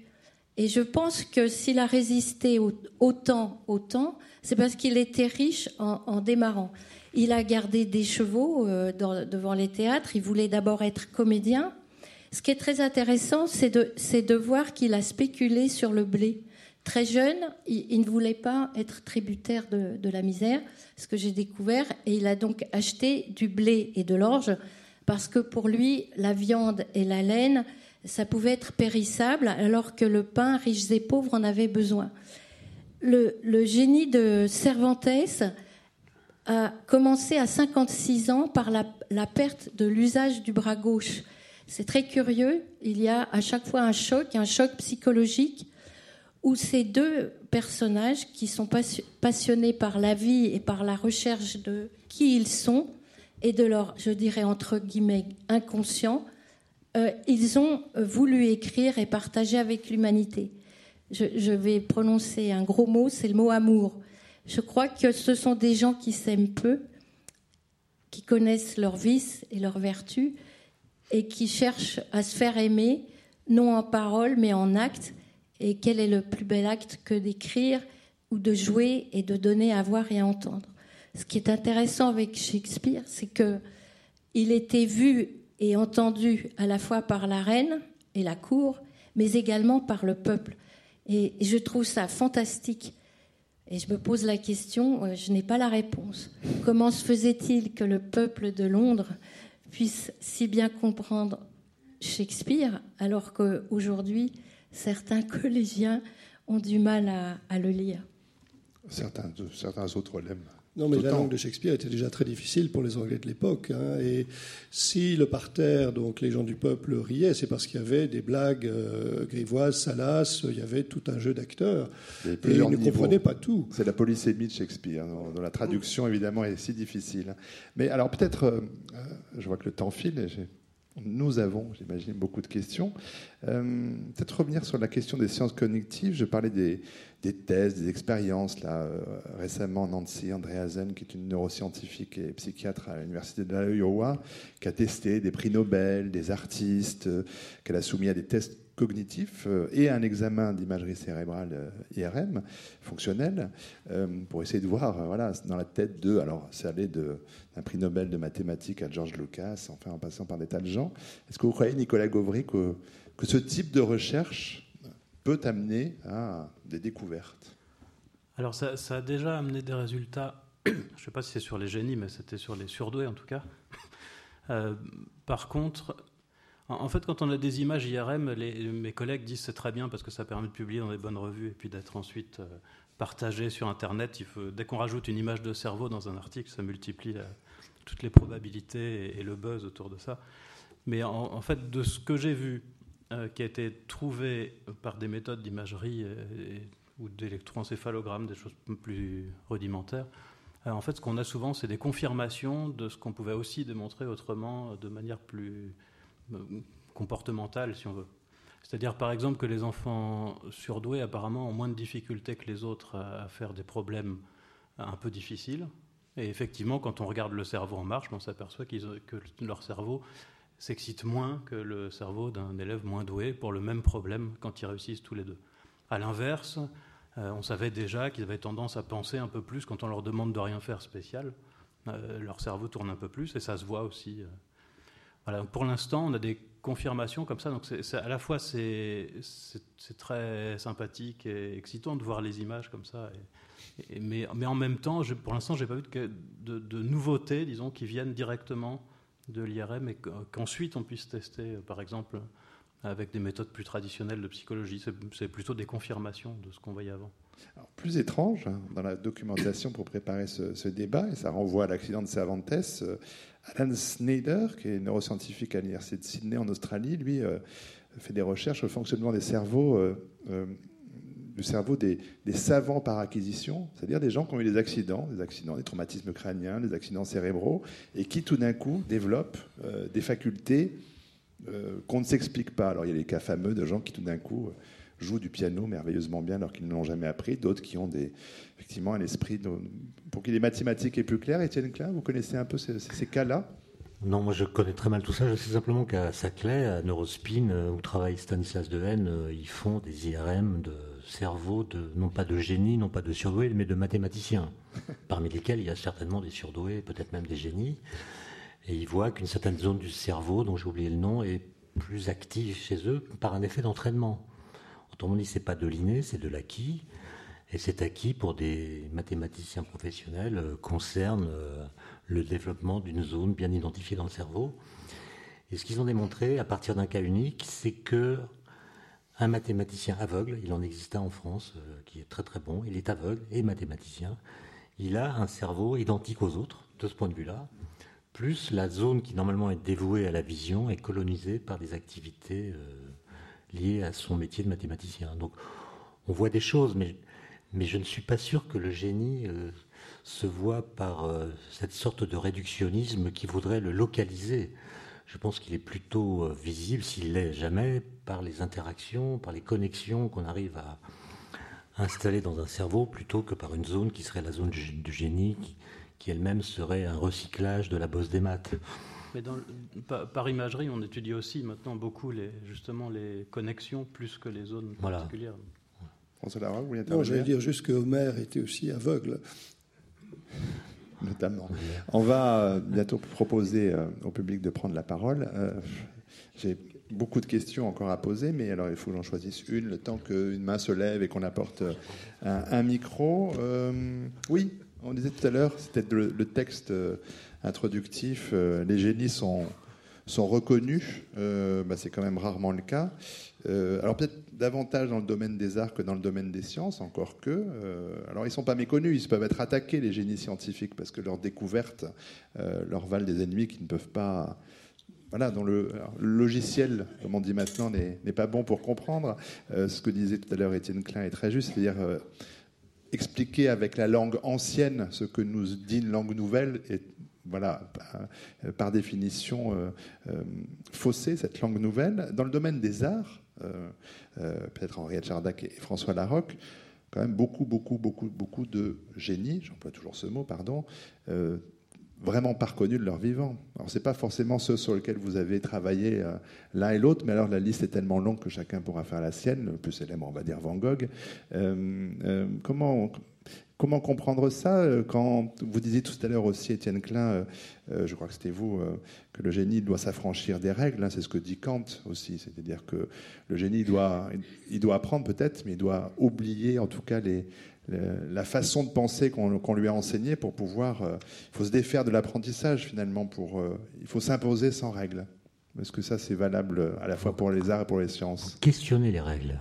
Et je pense que s'il a résisté autant, autant, c'est parce qu'il était riche en, démarrant. Il a gardé des chevaux euh, devant les théâtres. Il voulait d'abord être comédien. Ce qui est très intéressant, c'est de, voir qu'il a spéculé sur le blé. Très jeune, il, ne voulait pas être tributaire de, la misère ce que j'ai découvert, et il a donc acheté du blé et de l'orge, parce que pour lui, la viande et la laine, ça pouvait être périssable, alors que le pain, riches et pauvres, en avait besoin. Le, génie de Cervantes a commencé à 56 ans par la perte de l'usage du bras gauche. C'est très curieux, il y a à chaque fois un choc, un choc psychologique, où ces deux personnages qui sont passionnés par la vie et par la recherche de qui ils sont et de leur, je dirais entre guillemets, inconscient, euh, ils ont voulu écrire et partager avec l'humanité. Je, vais prononcer un gros mot, c'est le mot amour. Je crois que ce sont des gens qui s'aiment peu, qui connaissent leurs vices et leurs vertus, et qui cherchent à se faire aimer, non en parole, mais en acte, et quel est le plus bel acte que d'écrire ou de jouer et de donner à voir et à entendre Ce qui est intéressant avec Shakespeare, c'est que il était vu et entendu à la fois par la reine et la cour, mais également par le peuple. Et je trouve ça fantastique. Et je me pose la question, euh, je n'ai pas la réponse. Comment se faisait-il que le peuple de Londres puisse si bien comprendre Shakespeare alors qu'aujourd'hui, certains collégiens ont du mal à, le lire. Certains, certains autres l'aiment. Non, mais la langue de Shakespeare était déjà très difficile pour les Anglais de l'époque. Hein, et si le parterre, donc les gens du peuple, riaient, c'est parce qu'il y avait des blagues euh, grivoises, salaces, il y avait tout un jeu d'acteurs. Et ils ne comprenaient pas tout. C'est la polysémie de Shakespeare, dont, la traduction, évidemment, est si difficile. Mais alors, peut-être, euh, euh, je vois que le temps file, et j'ai nous avons, j'imagine, beaucoup de questions. Euh, peut-être revenir sur la question des sciences cognitives. Je parlais des, des thèses, des expériences. Là, euh, récemment, Nancy Andreasen, qui est une neuroscientifique et psychiatre à l'université de l'Iowa, qui a testé des prix Nobel, des artistes, euh, qu'elle a soumis à des tests cognitif euh, et un examen d'imagerie cérébrale euh, IRM fonctionnel euh, pour essayer de voir voilà, dans la tête de. Alors, c'est allé d'un prix Nobel de mathématiques à George Lucas, enfin en passant par des tas de gens. Est-ce que vous croyez, Nicolas Gauvry, que, que ce type de recherche peut amener à des découvertes? Alors, ça, ça, a déjà amené des résultats. Je ne sais pas si c'est sur les génies, mais c'était sur les surdoués en tout cas. par contre, en fait, quand on a des images IRM, mes collègues disent c'est très bien parce que ça permet de publier dans des bonnes revues et puis d'être ensuite euh, partagé sur Internet. Dès qu'on rajoute une image de cerveau dans un article, ça multiplie toutes les probabilités et, le buzz autour de ça. Mais en, fait, de ce que j'ai vu, euh, qui a été trouvé par des méthodes d'imagerie ou d'électroencéphalogramme, des choses plus rudimentaires, euh, en fait, ce qu'on a souvent, c'est des confirmations de ce qu'on pouvait aussi démontrer autrement, de manière plus comportementale, si on veut. C'est-à-dire, par exemple, que les enfants surdoués, apparemment, ont moins de difficultés que les autres à faire des problèmes un peu difficiles. Et effectivement, quand on regarde le cerveau en marche, on s'aperçoit que leur cerveau s'excite moins que le cerveau d'un élève moins doué pour le même problème quand ils réussissent tous les deux. À l'inverse, euh, on savait déjà qu'ils avaient tendance à penser un peu plus quand on leur demande de rien faire spécial. Euh, leur cerveau tourne un peu plus et ça se voit aussi. Euh. Voilà, pour l'instant, on a des confirmations comme ça. Donc, à la fois, c'est très sympathique et excitant de voir les images comme ça. mais, mais, en même temps, pour l'instant, je n'ai pas vu de, de, de, nouveautés, disons, qui viennent directement de l'IRM et qu'ensuite on puisse tester, par exemple, avec des méthodes plus traditionnelles de psychologie. C'est plutôt des confirmations de ce qu'on voyait avant. Plus étrange, hein, dans la documentation pour préparer ce, débat, et ça renvoie à l'accident de Cervantes, euh, Alan Snyder, qui est neuroscientifique à l'Université de Sydney en Australie, lui euh, fait des recherches le fonctionnement des cerveaux, euh, du cerveau des, des, savants par acquisition, c'est-à-dire des gens qui ont eu des accidents, des accidents, des traumatismes crâniens, des accidents cérébraux, et qui tout d'un coup développent des facultés qu'on ne s'explique pas. Alors il y a les cas fameux de gens qui tout d'un coup jouent du piano merveilleusement bien alors qu'ils ne l'ont jamais appris, d'autres qui ont des, effectivement un esprit pour qui les mathématiques est plus clair. Étienne Klein, vous connaissez un peu ces, cas-là? Non, moi je connais très mal tout ça. Je sais simplement qu'à Saclay, à Neurospin, euh, où travaille Stanislas Dehaene, ils font des IRM de cerveau, de, non pas de génie, non pas de surdoués, mais de mathématiciens, parmi lesquels il y a certainement des surdoués, peut-être même des génies. Et ils voient qu'une certaine zone du cerveau, dont j'ai oublié le nom, est plus active chez eux par un effet d'entraînement. Autrement dit, c'est pas de l'inné, c'est de l'acquis. Et cet acquis, pour des mathématiciens professionnels, euh, concerne euh, le développement d'une zone bien identifiée dans le cerveau. Et ce qu'ils ont démontré, à partir d'un cas unique, c'est que un mathématicien aveugle, il en existe un en France euh, qui est très très bon, il est aveugle et mathématicien, il a un cerveau identique aux autres, de ce point de vue-là, plus la zone qui normalement est dévouée à la vision est colonisée par des activités liées à son métier de mathématicien. Donc on voit des choses, mais, mais je ne suis pas sûr que le génie euh, se voit par euh, cette sorte de réductionnisme qui voudrait le localiser. Je pense qu'il est plutôt visible, s'il l'est jamais, par les interactions, par les connexions qu'on arrive à installer dans un cerveau, plutôt que par une zone qui serait la zone du génie, qui elle-même serait un recyclage de la bosse des maths. Mais dans, par, imagerie, on étudie aussi maintenant beaucoup les, justement les connexions plus que les zones particulières. François Larocque, vous Non, j'allais dire juste que Homer était aussi aveugle. Notamment. On va euh, bientôt proposer euh, au public de prendre la parole. Euh, j'ai beaucoup de questions encore à poser, mais alors il faut que j'en choisisse une le temps qu'une main se lève et qu'on apporte un, un micro. oui, on disait tout à l'heure, c'était le, texte euh, introductif, euh, les génies sont, sont reconnus, euh, bah, c'est quand même rarement le cas. alors peut-être davantage dans le domaine des arts que dans le domaine des sciences, encore que. alors ils ne sont pas méconnus, ils peuvent être attaqués, les génies scientifiques, parce que leurs découvertes leur valent des ennemis qui ne peuvent pas... Voilà, dont le, logiciel, comme on dit maintenant, n'est pas bon pour comprendre. ce que disait tout à l'heure Étienne Klein est très juste, c'est-à-dire expliquer avec la langue ancienne ce que nous dit une langue nouvelle est voilà, par, définition euh, euh, faussée, cette langue nouvelle. Dans le domaine des arts, euh, peut-être Henriette Chardac et François Larocque, quand même beaucoup, beaucoup, beaucoup, beaucoup de génies, j'emploie toujours ce mot, pardon, vraiment pas reconnus de leur vivant. Alors c'est pas forcément ceux sur lesquels vous avez travaillé euh, l'un et l'autre, mais alors la liste est tellement longue que chacun pourra faire la sienne. Le plus célèbre, on va dire Van Gogh. Euh, euh, comment comment comprendre ça quand vous disiez tout à l'heure aussi, Étienne Klein, je crois que c'était vous, que le génie doit s'affranchir des règles. Hein, c'est ce que dit Kant aussi, c'est-à-dire que le génie doit, il doit apprendre peut-être, mais il doit oublier en tout cas la façon de penser qu'on lui a enseignée pour pouvoir. Euh, il faut se défaire de l'apprentissage finalement. Euh, il faut s'imposer sans règles. Est-ce que ça c'est valable à la fois pour les arts et pour les sciences? Questionner les règles,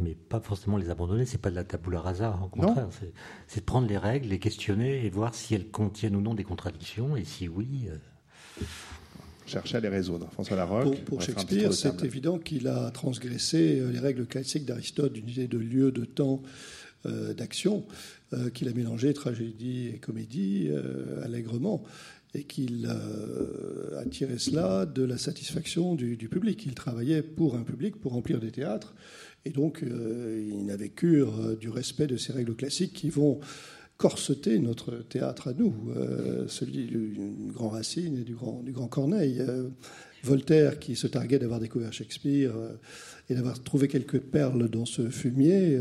mais pas forcément les abandonner. C'est pas de la tabula rasa. Au contraire, c'est de prendre les règles, les questionner et voir si elles contiennent ou non des contradictions et si oui. Euh, chercher à les résoudre. François Larocque. Pour, Shakespeare, c'est évident qu'il a transgressé les règles classiques d'Aristote d'une idée de lieu, de temps, euh, d'action, euh, qu'il a mélangé tragédie et comédie euh, allègrement et qu'il a tiré cela de la satisfaction du, public. Il travaillait pour un public, pour remplir des théâtres, et donc il n'avait cure du respect de ces règles classiques qui vont corseté notre théâtre à nous, celui du grand Racine et du grand, du grand Corneille. Voltaire, qui se targuait d'avoir découvert Shakespeare et d'avoir trouvé quelques perles dans ce fumier,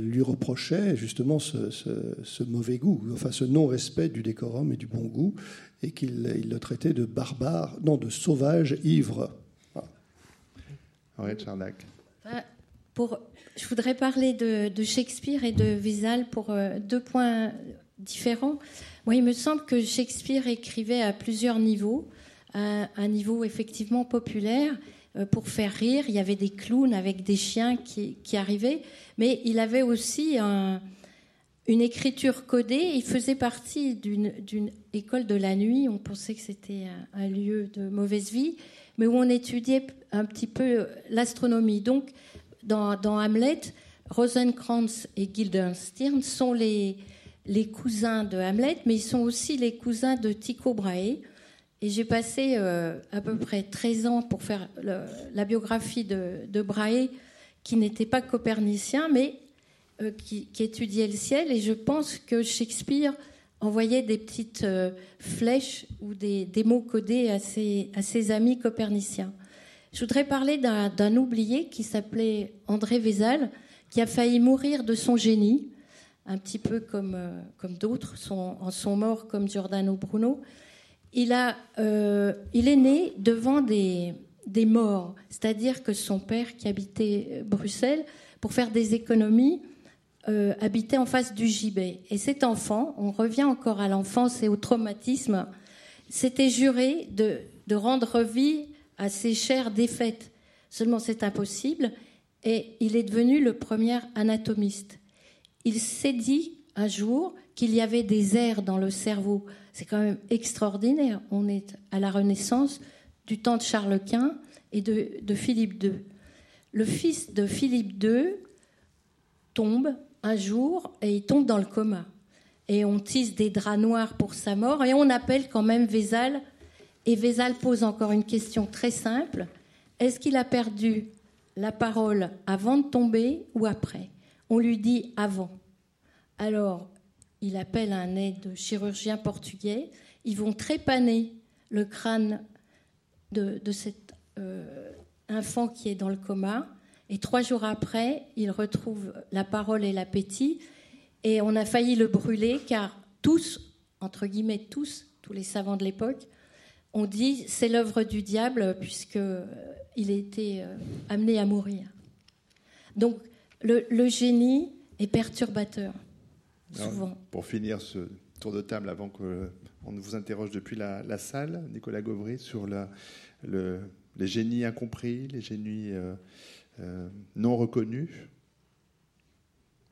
lui reprochait justement ce, mauvais goût, enfin ce non-respect du décorum et du bon goût, et qu'il le traitait de barbare, non, de sauvage ivre. Henriette Charnac. Je voudrais parler de, Shakespeare et de Vizal pour euh, deux points différents. Il me semble que Shakespeare écrivait à plusieurs niveaux. À un niveau effectivement populaire, euh, pour faire rire. Il y avait des clowns avec des chiens qui arrivaient. Mais il avait aussi un, une écriture codée. Il faisait partie d'une école de la nuit. On pensait que c'était un, lieu de mauvaise vie, mais où on étudiait un petit peu l'astronomie. Donc, dans, Hamlet, Rosencrantz et Guildenstern sont les, cousins de Hamlet, mais ils sont aussi les cousins de Tycho Brahe. Et j'ai passé euh, à peu près 13 ans pour faire la biographie de Brahe, qui n'était pas copernicien, mais euh, qui, étudiait le ciel et je pense que Shakespeare envoyait des petites euh, flèches ou des, mots codés à ses, amis coperniciens. Je voudrais parler d'un oublié qui s'appelait André Vézal, qui a failli mourir de son génie, un petit peu comme, euh, comme d'autres en sont morts, comme Giordano Bruno. Il, a, il est né devant des, des morts, c'est-à-dire que son père, qui habitait Bruxelles, pour faire des économies, euh, habitait en face du gibet. Et cet enfant, on revient encore à l'enfance et au traumatisme, s'était juré de, rendre vie à ses chères défaites. Seulement c'est impossible et il est devenu le premier anatomiste. Il s'est dit un jour qu'il y avait des airs dans le cerveau. C'est quand même extraordinaire. On est à la Renaissance du temps de Charles Quint et de, de Philippe II. Le fils de Philippe II tombe un jour et il tombe dans le coma. Et on tisse des draps noirs pour sa mort et on appelle quand même Vézal. Et Vézal pose encore une question très simple. Est-ce qu'il a perdu la parole avant de tomber ou après? On lui dit avant. Alors, il appelle un aide chirurgien portugais. Ils vont trépaner le crâne de, cet euh, enfant qui est dans le coma. Et trois jours après, il retrouve la parole et l'appétit. Et on a failli le brûler car tous, entre guillemets tous, tous les savants de l'époque, ont dit c'est l'œuvre du diable puisqu'il euh, a été euh, amené à mourir. Donc le, génie est perturbateur, souvent. pour finir ce tour de table, avant qu'on vous interroge depuis la, salle, Nicolas Gauvry, sur le, les génies incompris, les génies... Euh, euh, non reconnu.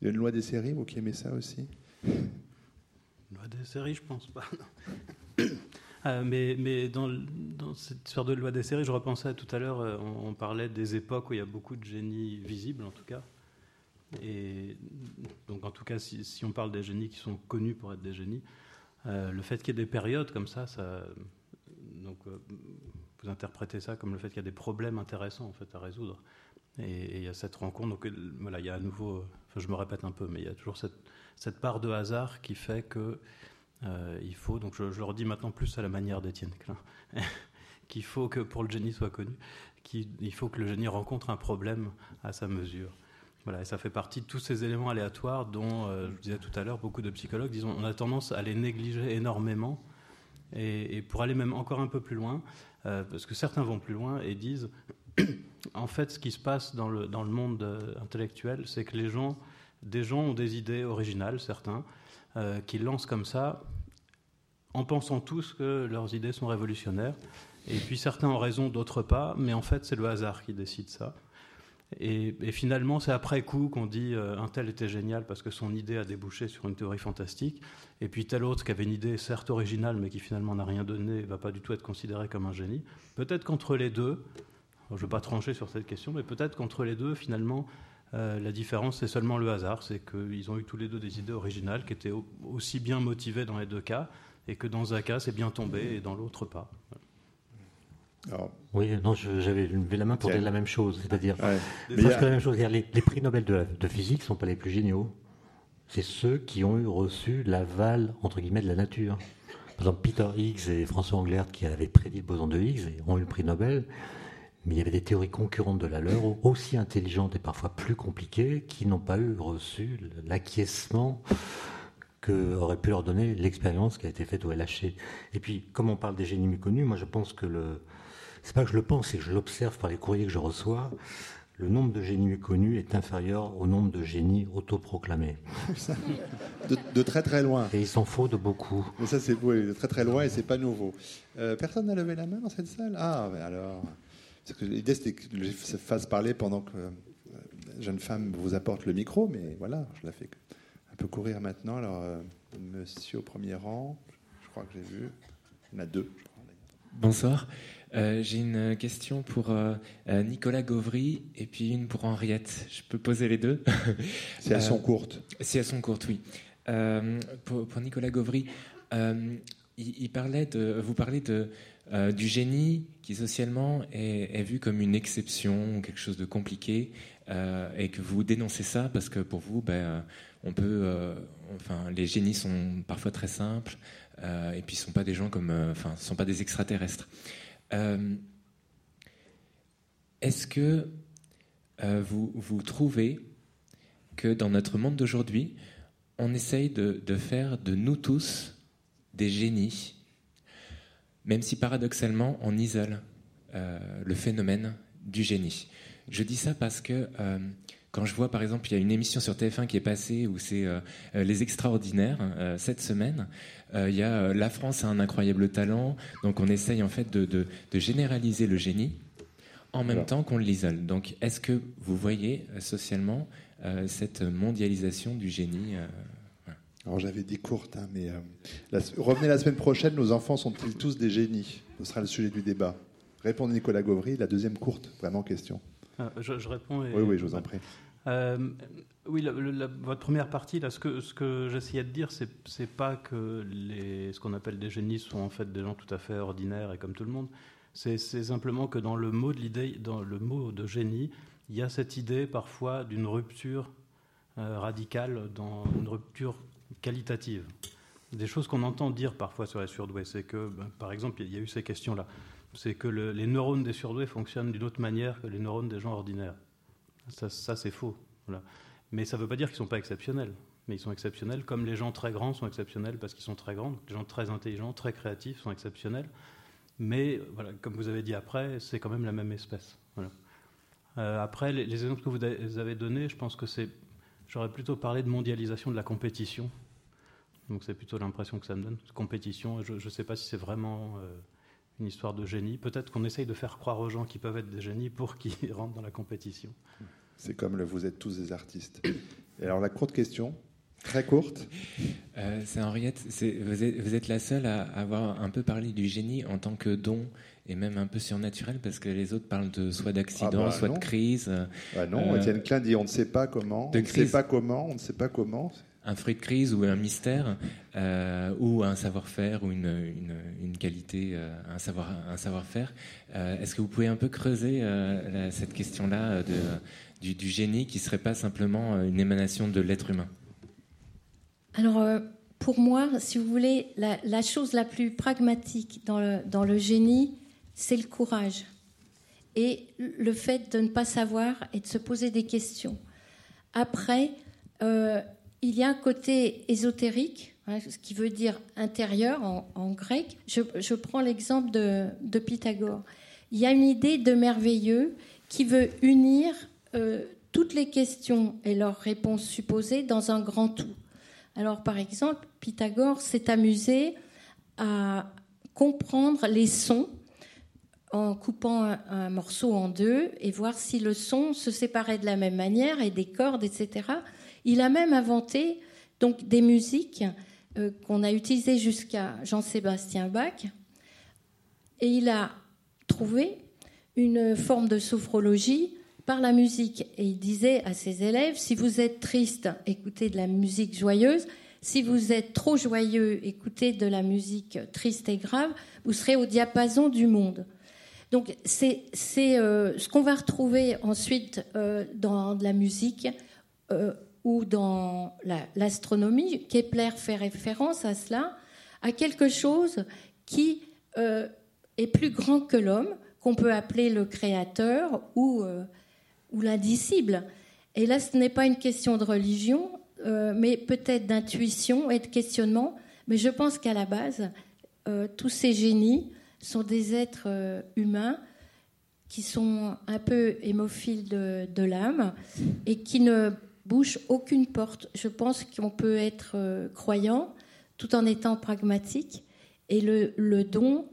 Il y a une loi des séries, vous qui aimez ça aussi Loi des séries, je pense pas. Euh, mais, mais dans, cette histoire de loi des séries, je repensais tout à l'heure, euh, on, parlait des époques où il y a beaucoup de génies visibles, en tout cas. Et donc, en tout cas, si, si on parle des génies qui sont connus pour être des génies, le fait qu'il y ait des périodes comme ça, ça donc, vous interprétez ça comme le fait qu'il y a des problèmes intéressants en fait à résoudre. Et il y a cette rencontre. Donc voilà, il y a à nouveau, enfin, je me répète un peu, mais il y a toujours cette, part de hasard qui fait que euh, il faut, donc je, je, le redis maintenant plus à la manière d'Étienne Klein, qu'il faut que pour le génie soit connu, qu'il faut que le génie rencontre un problème à sa mesure. Voilà, et ça fait partie de tous ces éléments aléatoires dont, euh, je disais tout à l'heure, beaucoup de psychologues, disons, on a tendance à les négliger énormément. Et, pour aller même encore un peu plus loin, euh, parce que certains vont plus loin et disent en fait, ce qui se passe dans le, dans le monde euh, intellectuel, c'est que les gens, des gens ont des idées originales, certains, euh, qui lancent comme ça, en pensant tous que leurs idées sont révolutionnaires. Et puis certains ont raison, d'autres pas, mais en fait, c'est le hasard qui décide ça. Et, finalement, c'est après coup qu'on dit euh, un tel était génial parce que son idée a débouché sur une théorie fantastique, et puis tel autre qui avait une idée certes originale mais qui finalement n'a rien donné, va pas du tout être considéré comme un génie. Peut-être qu'entre les deux, je ne veux pas trancher sur cette question, mais peut-être qu'entre les deux, finalement, euh, la différence, c'est seulement le hasard. C'est qu'ils ont eu tous les deux des idées originales qui étaient aussi bien motivées dans les deux cas, et que dans un cas, c'est bien tombé, et dans l'autre, pas. oui, non, j'avais levé la main pour dire la même chose, c'est-à-dire la même chose. Les, prix Nobel de, physique ne sont pas les plus géniaux. c'est ceux qui ont eu reçu l'aval, entre guillemets, de la nature. Par exemple, Peter Higgs et François Englert, qui avaient prédit le boson de Higgs, ont eu le prix Nobel. Mais il y avait des théories concurrentes de la leur, aussi intelligentes et parfois plus compliquées, qui n'ont pas eu reçu l'acquiescement que aurait pu leur donner l'expérience qui a été faite au LHC. Et puis, comme on parle des génies méconnus, moi je pense que le. C'est pas que je le pense, c'est que je l'observe par les courriers que je reçois. Le nombre de génies méconnus est inférieur au nombre de génies autoproclamés. de, très très loin. Et il s'en faut de beaucoup. Mais ça c'est de très très loin et c'est pas nouveau. Euh, personne n'a levé la main dans cette salle? Ah, alors. L'idée c'était que je fasse parler pendant que euh, la jeune femme vous apporte le micro, mais voilà, je la fais peut courir maintenant. Alors, euh, monsieur au premier rang, je crois que j'ai vu. Il y en a deux. Bonsoir. Euh, j'ai une question pour euh, Nicolas Gauvry et puis une pour Henriette. Je peux poser les deux? Si elles sont courtes. Si elles sont courtes, oui. Pour, pour, Nicolas Gauvry, il, parlait de, vous parlez de, du génie qui socialement est, vu comme une exception, quelque chose de compliqué, et que vous dénoncez ça parce que pour vous, ben, on peut, euh, enfin, les génies sont parfois très simples euh, et puis sont pas des gens comme, euh, enfin, sont pas des extraterrestres. Est-ce que vous, vous trouvez que dans notre monde d'aujourd'hui, on essaye de, faire de nous tous des génies, même si paradoxalement on isole le phénomène du génie. Je dis ça parce que quand je vois, par exemple, il y a une émission sur TF1 qui est passée où c'est euh, euh, Les Extraordinaires euh, cette semaine. il y a La France a un incroyable talent. Donc on essaye en fait de, généraliser le génie en même temps qu'on l'isole. Donc est-ce que vous voyez socialement cette mondialisation du génie Alors j'avais dit courte, hein, mais revenez la semaine prochaine. Nos enfants sont-ils tous des génies? Ce sera le sujet du débat. Répondez Nicolas Gauvry. La deuxième courte, vraiment question. Ah, je, réponds. oui, oui, je vous en prie. Euh, oui, votre première partie, là, ce que, ce que j'essayais de dire, c'est, c'est pas que les, ce qu'on appelle des génies sont en fait des gens tout à fait ordinaires et comme tout le monde. C'est, simplement que dans le mot de l'idée, dans le mot de génie, il y a cette idée parfois d'une rupture euh, radicale, dans une rupture qualitative. Des choses qu'on entend dire parfois sur les surdoués, c'est que, ben, par exemple, il y a eu ces questions-là c'est que les neurones des surdoués fonctionnent d'une autre manière que les neurones des gens ordinaires. Ça, c'est faux. Mais ça ne veut pas dire qu'ils ne sont pas exceptionnels. Mais ils sont exceptionnels comme les gens très grands sont exceptionnels parce qu'ils sont très grands. Les gens très intelligents, très créatifs sont exceptionnels. Mais comme vous avez dit après, c'est quand même la même espèce. Euh, après, les, exemples que vous avez donnés, je pense que c'est. J'aurais plutôt parlé de mondialisation de la compétition. Donc c'est plutôt l'impression que ça me donne. Compétition, je ne sais pas si c'est vraiment. Euh, une histoire de génie. Peut-être qu'on essaye de faire croire aux gens qui peuvent être des génies pour qu'ils rentrent dans la compétition. C'est comme le vous êtes tous des artistes. Et alors la courte question, très courte. Euh, c'est Henriette, vous, êtes, vous, êtes, la seule à avoir un peu parlé du génie en tant que don et même un peu surnaturel parce que les autres parlent de soit d'accident, ah bah soit de crise. Bah non, euh, Étienne Klein dit on ne sait pas comment, on ne sait pas comment, on ne sait pas comment un fruit de crise ou un mystère euh, ou un savoir-faire ou une, qualité, euh, un savoir un savoir-faire. Euh, est-ce que vous pouvez un peu creuser cette question-là du, du, génie qui serait pas simplement une émanation de l'être humain? Alors pour moi, si vous voulez, la, chose la plus pragmatique dans le génie, c'est le courage et le fait de ne pas savoir et de se poser des questions. Après, il y a un côté ésotérique, hein, ce qui veut dire intérieur en, grec. Je, prends l'exemple de, Pythagore. Il y a une idée de merveilleux qui veut unir euh, toutes les questions et leurs réponses supposées dans un grand tout. Alors, par exemple, Pythagore s'est amusé à comprendre les sons en coupant un, un, morceau en deux et voir si le son se séparait de la même manière et des cordes, etc. Il a même inventé donc des musiques euh, qu'on a utilisées jusqu'à Jean-Sébastien Bach. Et il a trouvé une forme de sophrologie par la musique. Et il disait à ses élèves, si vous êtes triste, écoutez de la musique joyeuse. Si vous êtes trop joyeux, écoutez de la musique triste et grave. Vous serez au diapason du monde. Donc c'est euh, ce qu'on va retrouver ensuite euh, dans de la musique ou dans l'astronomie, Kepler fait référence à cela, à quelque chose qui euh, est plus grand que l'homme, qu'on peut appeler le créateur ou, euh, ou l'indicible. Et là, ce n'est pas une question de religion, euh, mais peut-être d'intuition et de questionnement. Mais je pense qu'à la base, tous ces génies sont des êtres humains qui sont un peu hémophiles de, de l'âme et qui ne bouchent aucune porte. Je pense qu'on peut être croyant tout en étant pragmatique. Et le, le don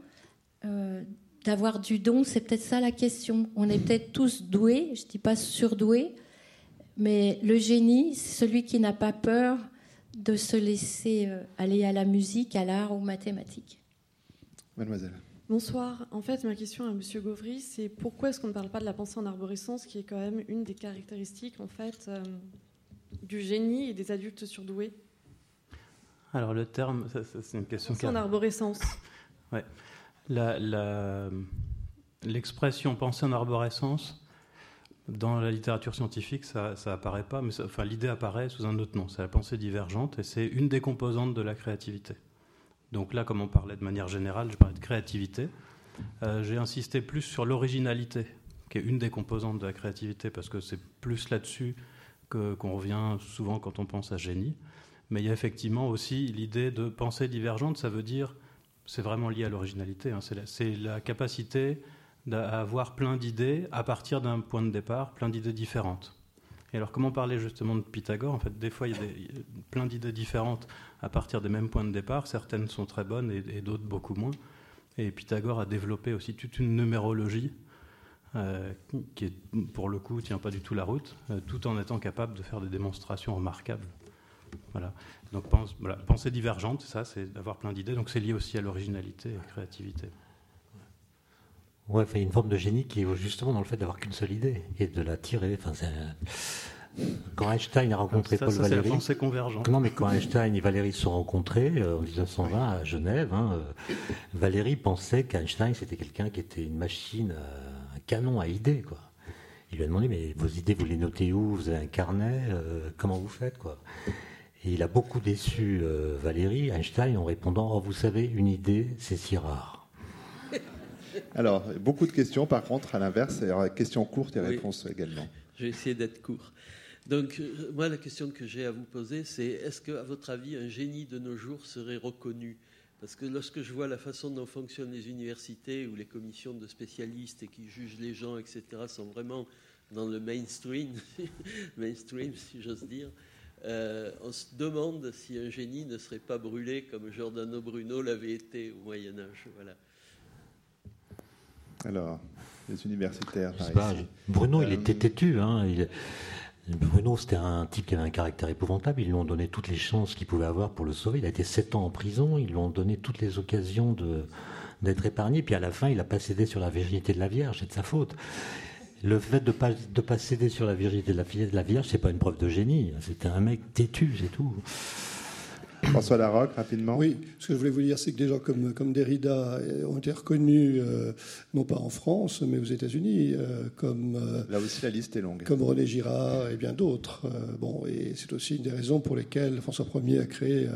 euh, d'avoir du don, c'est peut-être ça la question. On est peut-être tous doués, je ne dis pas surdoués, mais le génie, c'est celui qui n'a pas peur de se laisser euh, aller à la musique, à l'art ou aux mathématiques. Mademoiselle. Bonsoir. En fait, ma question à M. Gauvry, c'est pourquoi est-ce qu'on ne parle pas de la pensée en arborescence, qui est quand même une des caractéristiques en fait euh, du génie et des adultes surdoués Alors le terme, c'est une question. Pensée en arborescence. ouais l'expression pensée en arborescence, dans la littérature scientifique, ça apparaît pas, mais enfin, l'idée apparaît sous un autre nom. C'est la pensée divergente et c'est une des composantes de la créativité. Donc là, comme on parlait de manière générale, je parlais de créativité. Euh, j'ai insisté plus sur l'originalité, qui est une des composantes de la créativité, parce que c'est plus là-dessus qu'on revient souvent quand on pense à génie. Mais il y a effectivement aussi l'idée de pensée divergente, ça veut dire c'est vraiment lié à l'originalité. Hein. C'est la, capacité d'avoir plein d'idées à partir d'un point de départ, plein d'idées différentes. Et alors, comment parler justement de Pythagore? En fait, des fois, il y a, plein d'idées différentes à partir des mêmes points de départ. Certaines sont très bonnes et, d'autres beaucoup moins. Et Pythagore a développé aussi toute une numérologie euh, qui, pour le coup, tient pas du tout la route, euh, tout en étant capable de faire des démonstrations remarquables. Voilà. Donc pense, voilà, pensée divergente, ça, c'est d'avoir plein d'idées. Donc c'est lié aussi à l'originalité et à la créativité. Ouais, il y a une forme de génie qui est justement dans le fait d'avoir qu'une seule idée et de la tirer. Enfin, quand Einstein a rencontré Paul Valéry, non mais quand Einstein et Valéry se sont rencontrés euh, en 1920 à Genève, hein, euh, Valéry pensait qu'Einstein c'était quelqu'un qui était une machine, euh, canon à idées quoi. Il lui a demandé mais vos idées vous les notez où? Vous avez un carnet Comment vous faites quoi? Et il a beaucoup déçu euh, Valérie Einstein en répondant oh, Vous savez, une idée, c'est si rare. Alors, beaucoup de questions, par contre, à l'inverse, questions courtes et réponses également. Je vais essayer d'être court. Donc, euh, moi, la question que j'ai à vous poser, c'est est-ce qu'à votre avis, un génie de nos jours serait reconnu? Parce que lorsque je vois la façon dont fonctionnent les universités ou les commissions de spécialistes et qui jugent les gens, etc., sont vraiment dans le mainstream, mainstream si j'ose dire, euh, on se demande si un génie ne serait pas brûlé comme Giordano Bruno l'avait été au Moyen Âge. Voilà. Alors, les universitaires. Bruno, il euh, était têtu. Hein. Bruno, c'était un type qui avait un caractère épouvantable. Ils lui ont donné toutes les chances qu'il pouvait avoir pour le sauver. Il a été sept ans en prison. Ils lui ont donné toutes les occasions de d'être épargné. Puis à la fin, il n'a pas cédé sur la virginité de la Vierge. C'est de sa faute le fait de pas de pas céder sur la virginité de la, de la Vierge, c'est pas une preuve de génie. C'était un mec têtu, c'est tout. François Larocque, rapidement. Oui, ce que je voulais vous dire, c'est que des gens comme, comme Derrida ont été reconnus, euh, non pas en France, mais aux États-Unis, euh, comme. Euh, Là aussi, la liste est longue. Comme René Girard et bien d'autres. bon, et c'est aussi une des raisons pour lesquelles François Ier a créé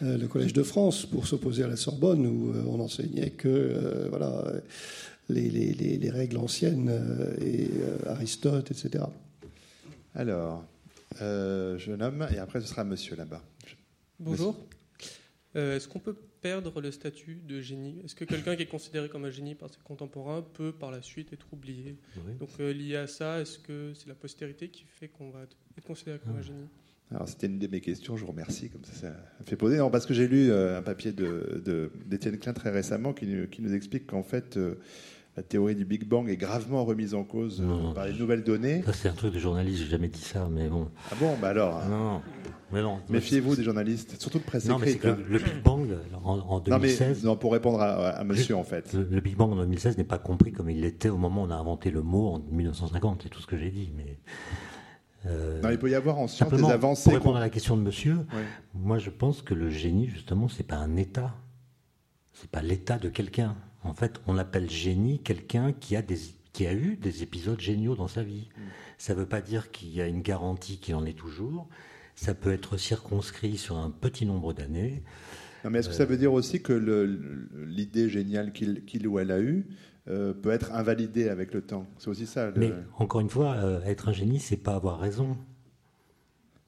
le Collège de France pour s'opposer à la Sorbonne, où on enseignait que, voilà les, règles anciennes euh, et euh, Aristote, etc. Alors, euh, jeune homme, et après ce sera monsieur là-bas. Bonjour. Est-ce qu'on peut perdre le statut de génie? Est-ce que quelqu'un qui est considéré comme un génie par ses contemporains peut par la suite être oublié? Donc lié à ça, est-ce que c'est la postérité qui fait qu'on va être considéré comme un génie? Alors c'était une de mes questions, je vous remercie, comme ça ça fait poser. Non, parce que j'ai lu un papier d'Étienne de, Klein très récemment qui, qui nous explique qu'en fait, la théorie du Big Bang est gravement remise en cause euh, par les nouvelles données. Ça, c'est un truc de journaliste, j'ai jamais dit ça, mais bon. Ah bon, bah alors. Non, mais non. Méfiez-vous des journalistes, surtout de presse non, écrite. Mais hein. le, Big Bang, en, 2016. Non, mais, pour répondre à, monsieur, en fait. Le, Big Bang en 2016 n'est pas compris comme il l'était au moment où on a inventé le mot en 1950, c'est tout ce que j'ai dit, mais. Euh, non, il peut y avoir en science des avancées. Pour répondre à la question de monsieur, moi je pense que le génie, justement, c'est pas un état. C'est pas l'état de quelqu'un. En fait, on appelle génie quelqu'un qui a des, qui a eu des épisodes géniaux dans sa vie. Mm. Ça ne veut pas dire qu'il y a une garantie qu'il en est toujours. Ça peut être circonscrit sur un petit nombre d'années. mais est-ce que ça veut dire aussi que l'idée géniale qu'il ou elle a eue euh, peut être invalidée avec le temps? C'est aussi ça. Mais encore une fois, euh, être un génie, c'est pas avoir raison.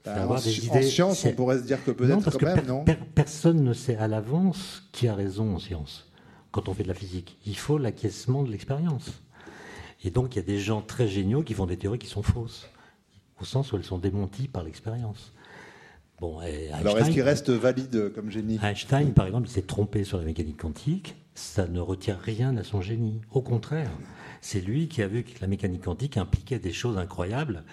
Bah, en, science, on pourrait se dire que peut-être quand même, non? Personne ne sait à l'avance qui a raison en science quand on fait de la physique. Il faut l'acquiescement de l'expérience. Et donc, il y a des gens très géniaux qui font des théories qui sont fausses, au sens où elles sont démenties par l'expérience. Bon, Alors, est-ce qu'il reste valide comme génie? Einstein, par exemple, il s'est trompé sur la mécanique quantique. Ça ne retient rien à son génie. Au contraire, c'est lui qui a vu que la mécanique quantique impliquait des choses incroyables.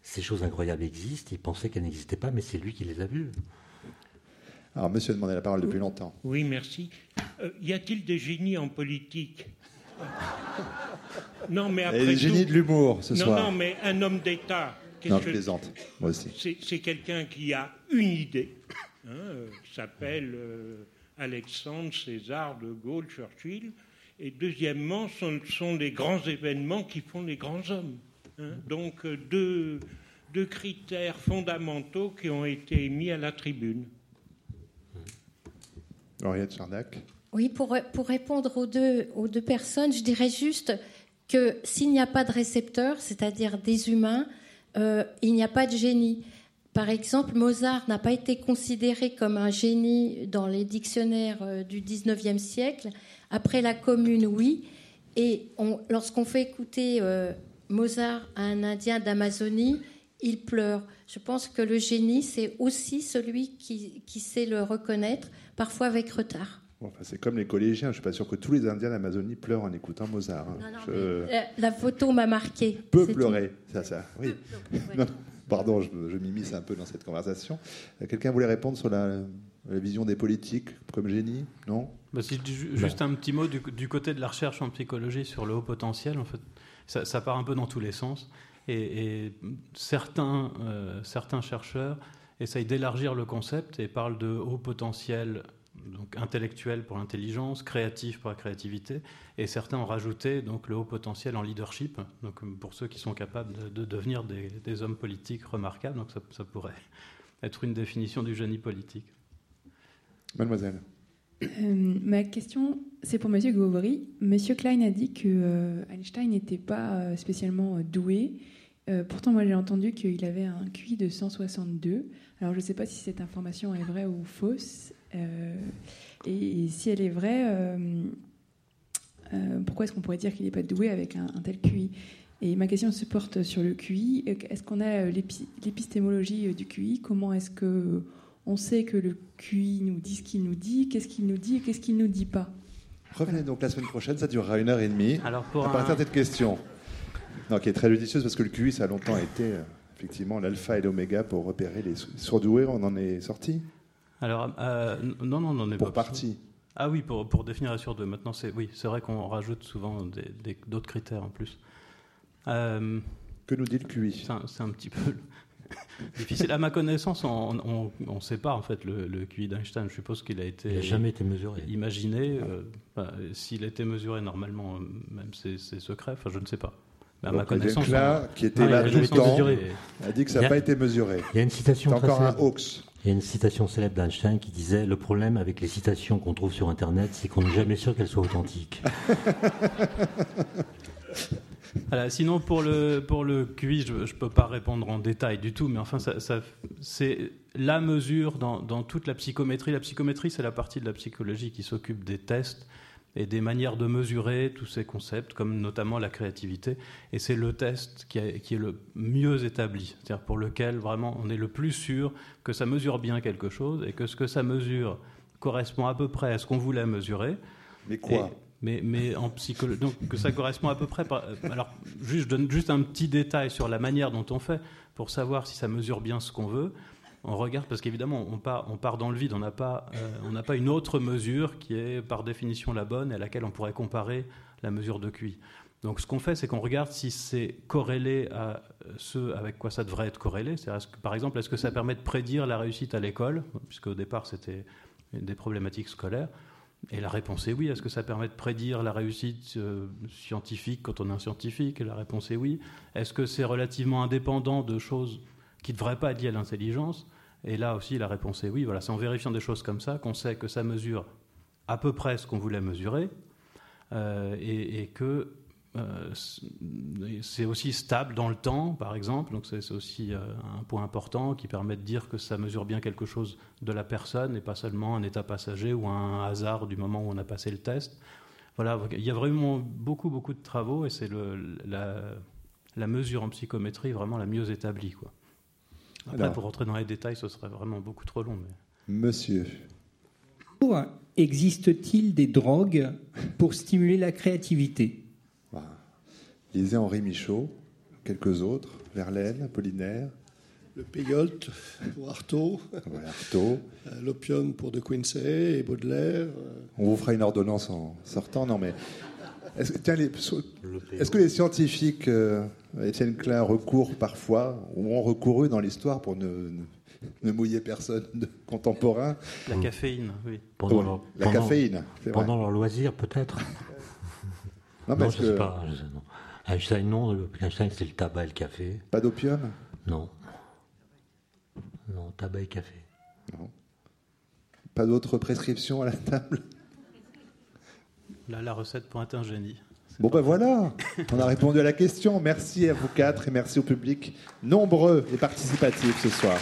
Ces choses incroyables existent. Il pensait qu'elles n'existaient pas, mais c'est lui qui les a vues. Alors, monsieur a demandé la parole depuis longtemps. Oui, merci. Euh, y a-t-il des génies en politique? Non, mais après. des génies de l'humour ce non, soir. Non, mais un homme d'État. Non, je plaisante, moi aussi. C'est quelqu'un qui a une idée, hein, euh, s'appelle euh, Alexandre, César, De Gaulle, Churchill. Et deuxièmement, ce sont les grands événements qui font les grands hommes. Hein. Donc, deux, deux critères fondamentaux qui ont été mis à la tribune. Oui, pour, pour répondre aux deux, aux deux personnes, je dirais juste que s'il n'y a pas de récepteurs, c'est-à-dire des humains, euh, il n'y a pas de génie. Par exemple, Mozart n'a pas été considéré comme un génie dans les dictionnaires euh, du 19e siècle. Après la Commune, oui. Et lorsqu'on fait écouter euh, Mozart à un Indien d'Amazonie, il pleure. Je pense que le génie, c'est aussi celui qui, qui sait le reconnaître parfois avec retard. c'est comme les collégiens. Je ne suis pas sûr que tous les Indiens d'Amazonie pleurent en écoutant Mozart. Hein. la, photo m'a marqué. Peut pleurer, ça, ça. Oui. pardon, je, je m'immisce un peu dans cette conversation. Euh, quelqu'un voulait répondre sur la, vision des politiques comme génie? Non? Bah, Juste un petit mot du, côté de la recherche en psychologie sur le haut potentiel. En fait, ça, part un peu dans tous les sens. Et, certains, euh, certains chercheurs essaye d'élargir le concept et parle de haut potentiel donc intellectuel pour l'intelligence, créatif pour la créativité, et certains ont rajouté donc le haut potentiel en leadership, donc pour ceux qui sont capables de, devenir des, hommes politiques remarquables, donc ça, pourrait être une définition du génie politique. Mademoiselle. Euh, ma question, c'est pour Monsieur Gauvry. Monsieur Klein a dit que euh, Einstein n'était pas euh, spécialement doué. pourtant, moi, j'ai entendu qu'il avait un QI de 162. Alors je ne sais pas si cette information est vraie ou fausse. Et, si elle est vraie, pourquoi est-ce qu'on pourrait dire qu'il n'est pas doué avec un, tel QI Et ma question se porte sur le QI. Est-ce qu'on a l'épistémologie du QI Comment est-ce que on sait que le QI nous dit ce qu'il nous dit Qu'est-ce qu'il nous dit et qu'est-ce qu'il ne nous dit pas Revenez donc la semaine prochaine, ça durera une heure et demie. Alors pour à partir de cette question, non, qui est très judicieuse parce que le QI, ça a longtemps été effectivement l'alpha et l'oméga pour repérer les surdoués. On en est sorti Alors, euh, non, non, on en est pour partie. Ah oui, pour, pour définir les surdoués. Maintenant, c'est oui, c'est vrai qu'on rajoute souvent d'autres critères en plus. Euh, que nous dit le QI? C'est un, petit peu difficile. À ma connaissance, on ne sait pas en fait le, le QI d'Einstein. Je suppose qu'il a été. jamais été mesuré. Imaginé. Euh, bah, s'il a été mesuré normalement, même c'est secret. Enfin, je ne sais pas. Bah, ma connaissance, là, qui était là tout le temps, a dit que ça n'a pas été mesuré. Il y a une citation encore un hoax. Il y a une citation célèbre d'Einstein qui disait Le problème avec les citations qu'on trouve sur Internet, c'est qu'on n'est jamais sûr qu'elles soient authentiques. Voilà, sinon, pour le, pour le QI, je ne peux pas répondre en détail du tout, mais enfin, ça, c'est la mesure dans, dans, toute la psychométrie. La psychométrie, c'est la partie de la psychologie qui s'occupe des tests et des manières de mesurer tous ces concepts, comme notamment la créativité. Et c'est le test qui, est le mieux établi, c'est-à-dire pour lequel vraiment on est le plus sûr que ça mesure bien quelque chose et que ce que ça mesure correspond à peu près à ce qu'on voulait mesurer. Mais quoi? Mais, en psychologie, donc que ça correspond à peu près. alors, juste, je donne juste un petit détail sur la manière dont on fait pour savoir si ça mesure bien ce qu'on veut on regarde parce qu'évidemment on part, dans le vide, on n'a pas, euh, pas une autre mesure qui est par définition la bonne et à laquelle on pourrait comparer la mesure de QI. Donc ce qu'on fait, c'est qu'on regarde si c'est corrélé à ce avec quoi ça devrait être corrélé. Que, par exemple, est-ce que ça permet de prédire la réussite à l'école, puisque au départ c'était des problématiques scolaires. Et la réponse est oui. Est-ce que ça permet de prédire la réussite euh, scientifique quand on est un scientifique? Et la réponse est oui. Est-ce que c'est relativement indépendant de choses qui ne devraient pas être liées à l'intelligence? Et là aussi, la réponse est oui. Voilà, c'est en vérifiant des choses comme ça qu'on sait que ça mesure à peu près ce qu'on voulait mesurer euh, et, que c'est aussi stable dans le temps, par exemple. Donc c'est aussi euh, un point important qui permet de dire que ça mesure bien quelque chose de la personne et pas seulement un état passager ou un hasard du moment où on a passé le test. Voilà, il y a vraiment beaucoup, beaucoup de travaux et c'est la, la, mesure en psychométrie vraiment la mieux établie. Quoi. Après, pour rentrer dans les détails, ce serait vraiment beaucoup trop long. Mais... Monsieur. Existe-t-il des drogues pour stimuler la créativité? Lisez Henri Michaud, quelques autres, Verlaine, Apollinaire. Le Pégolt pour Artaud. Artaud. Euh, l'opium pour De Quincey et Baudelaire. On vous fera une ordonnance en sortant, non mais. Est-ce, est que les scientifiques, euh, Étienne Klein, recourent parfois, ou ont recouru dans l'histoire pour ne, ne, mouiller personne de contemporain? La caféine, oui. Pendant, leur, la caféine. Pendant leur loisir, peut-être Non, non je ne sais pas. non. Einstein, non. Einstein, c'est le tabac et le café. Pas d'opium Non. Non, tabac et café. Non. Pas d'autres prescriptions à la table? Là, la recette pour être un génie. Bon ben voilà, on a répondu à la question. Merci à vous quatre et merci au public nombreux et participatif ce soir.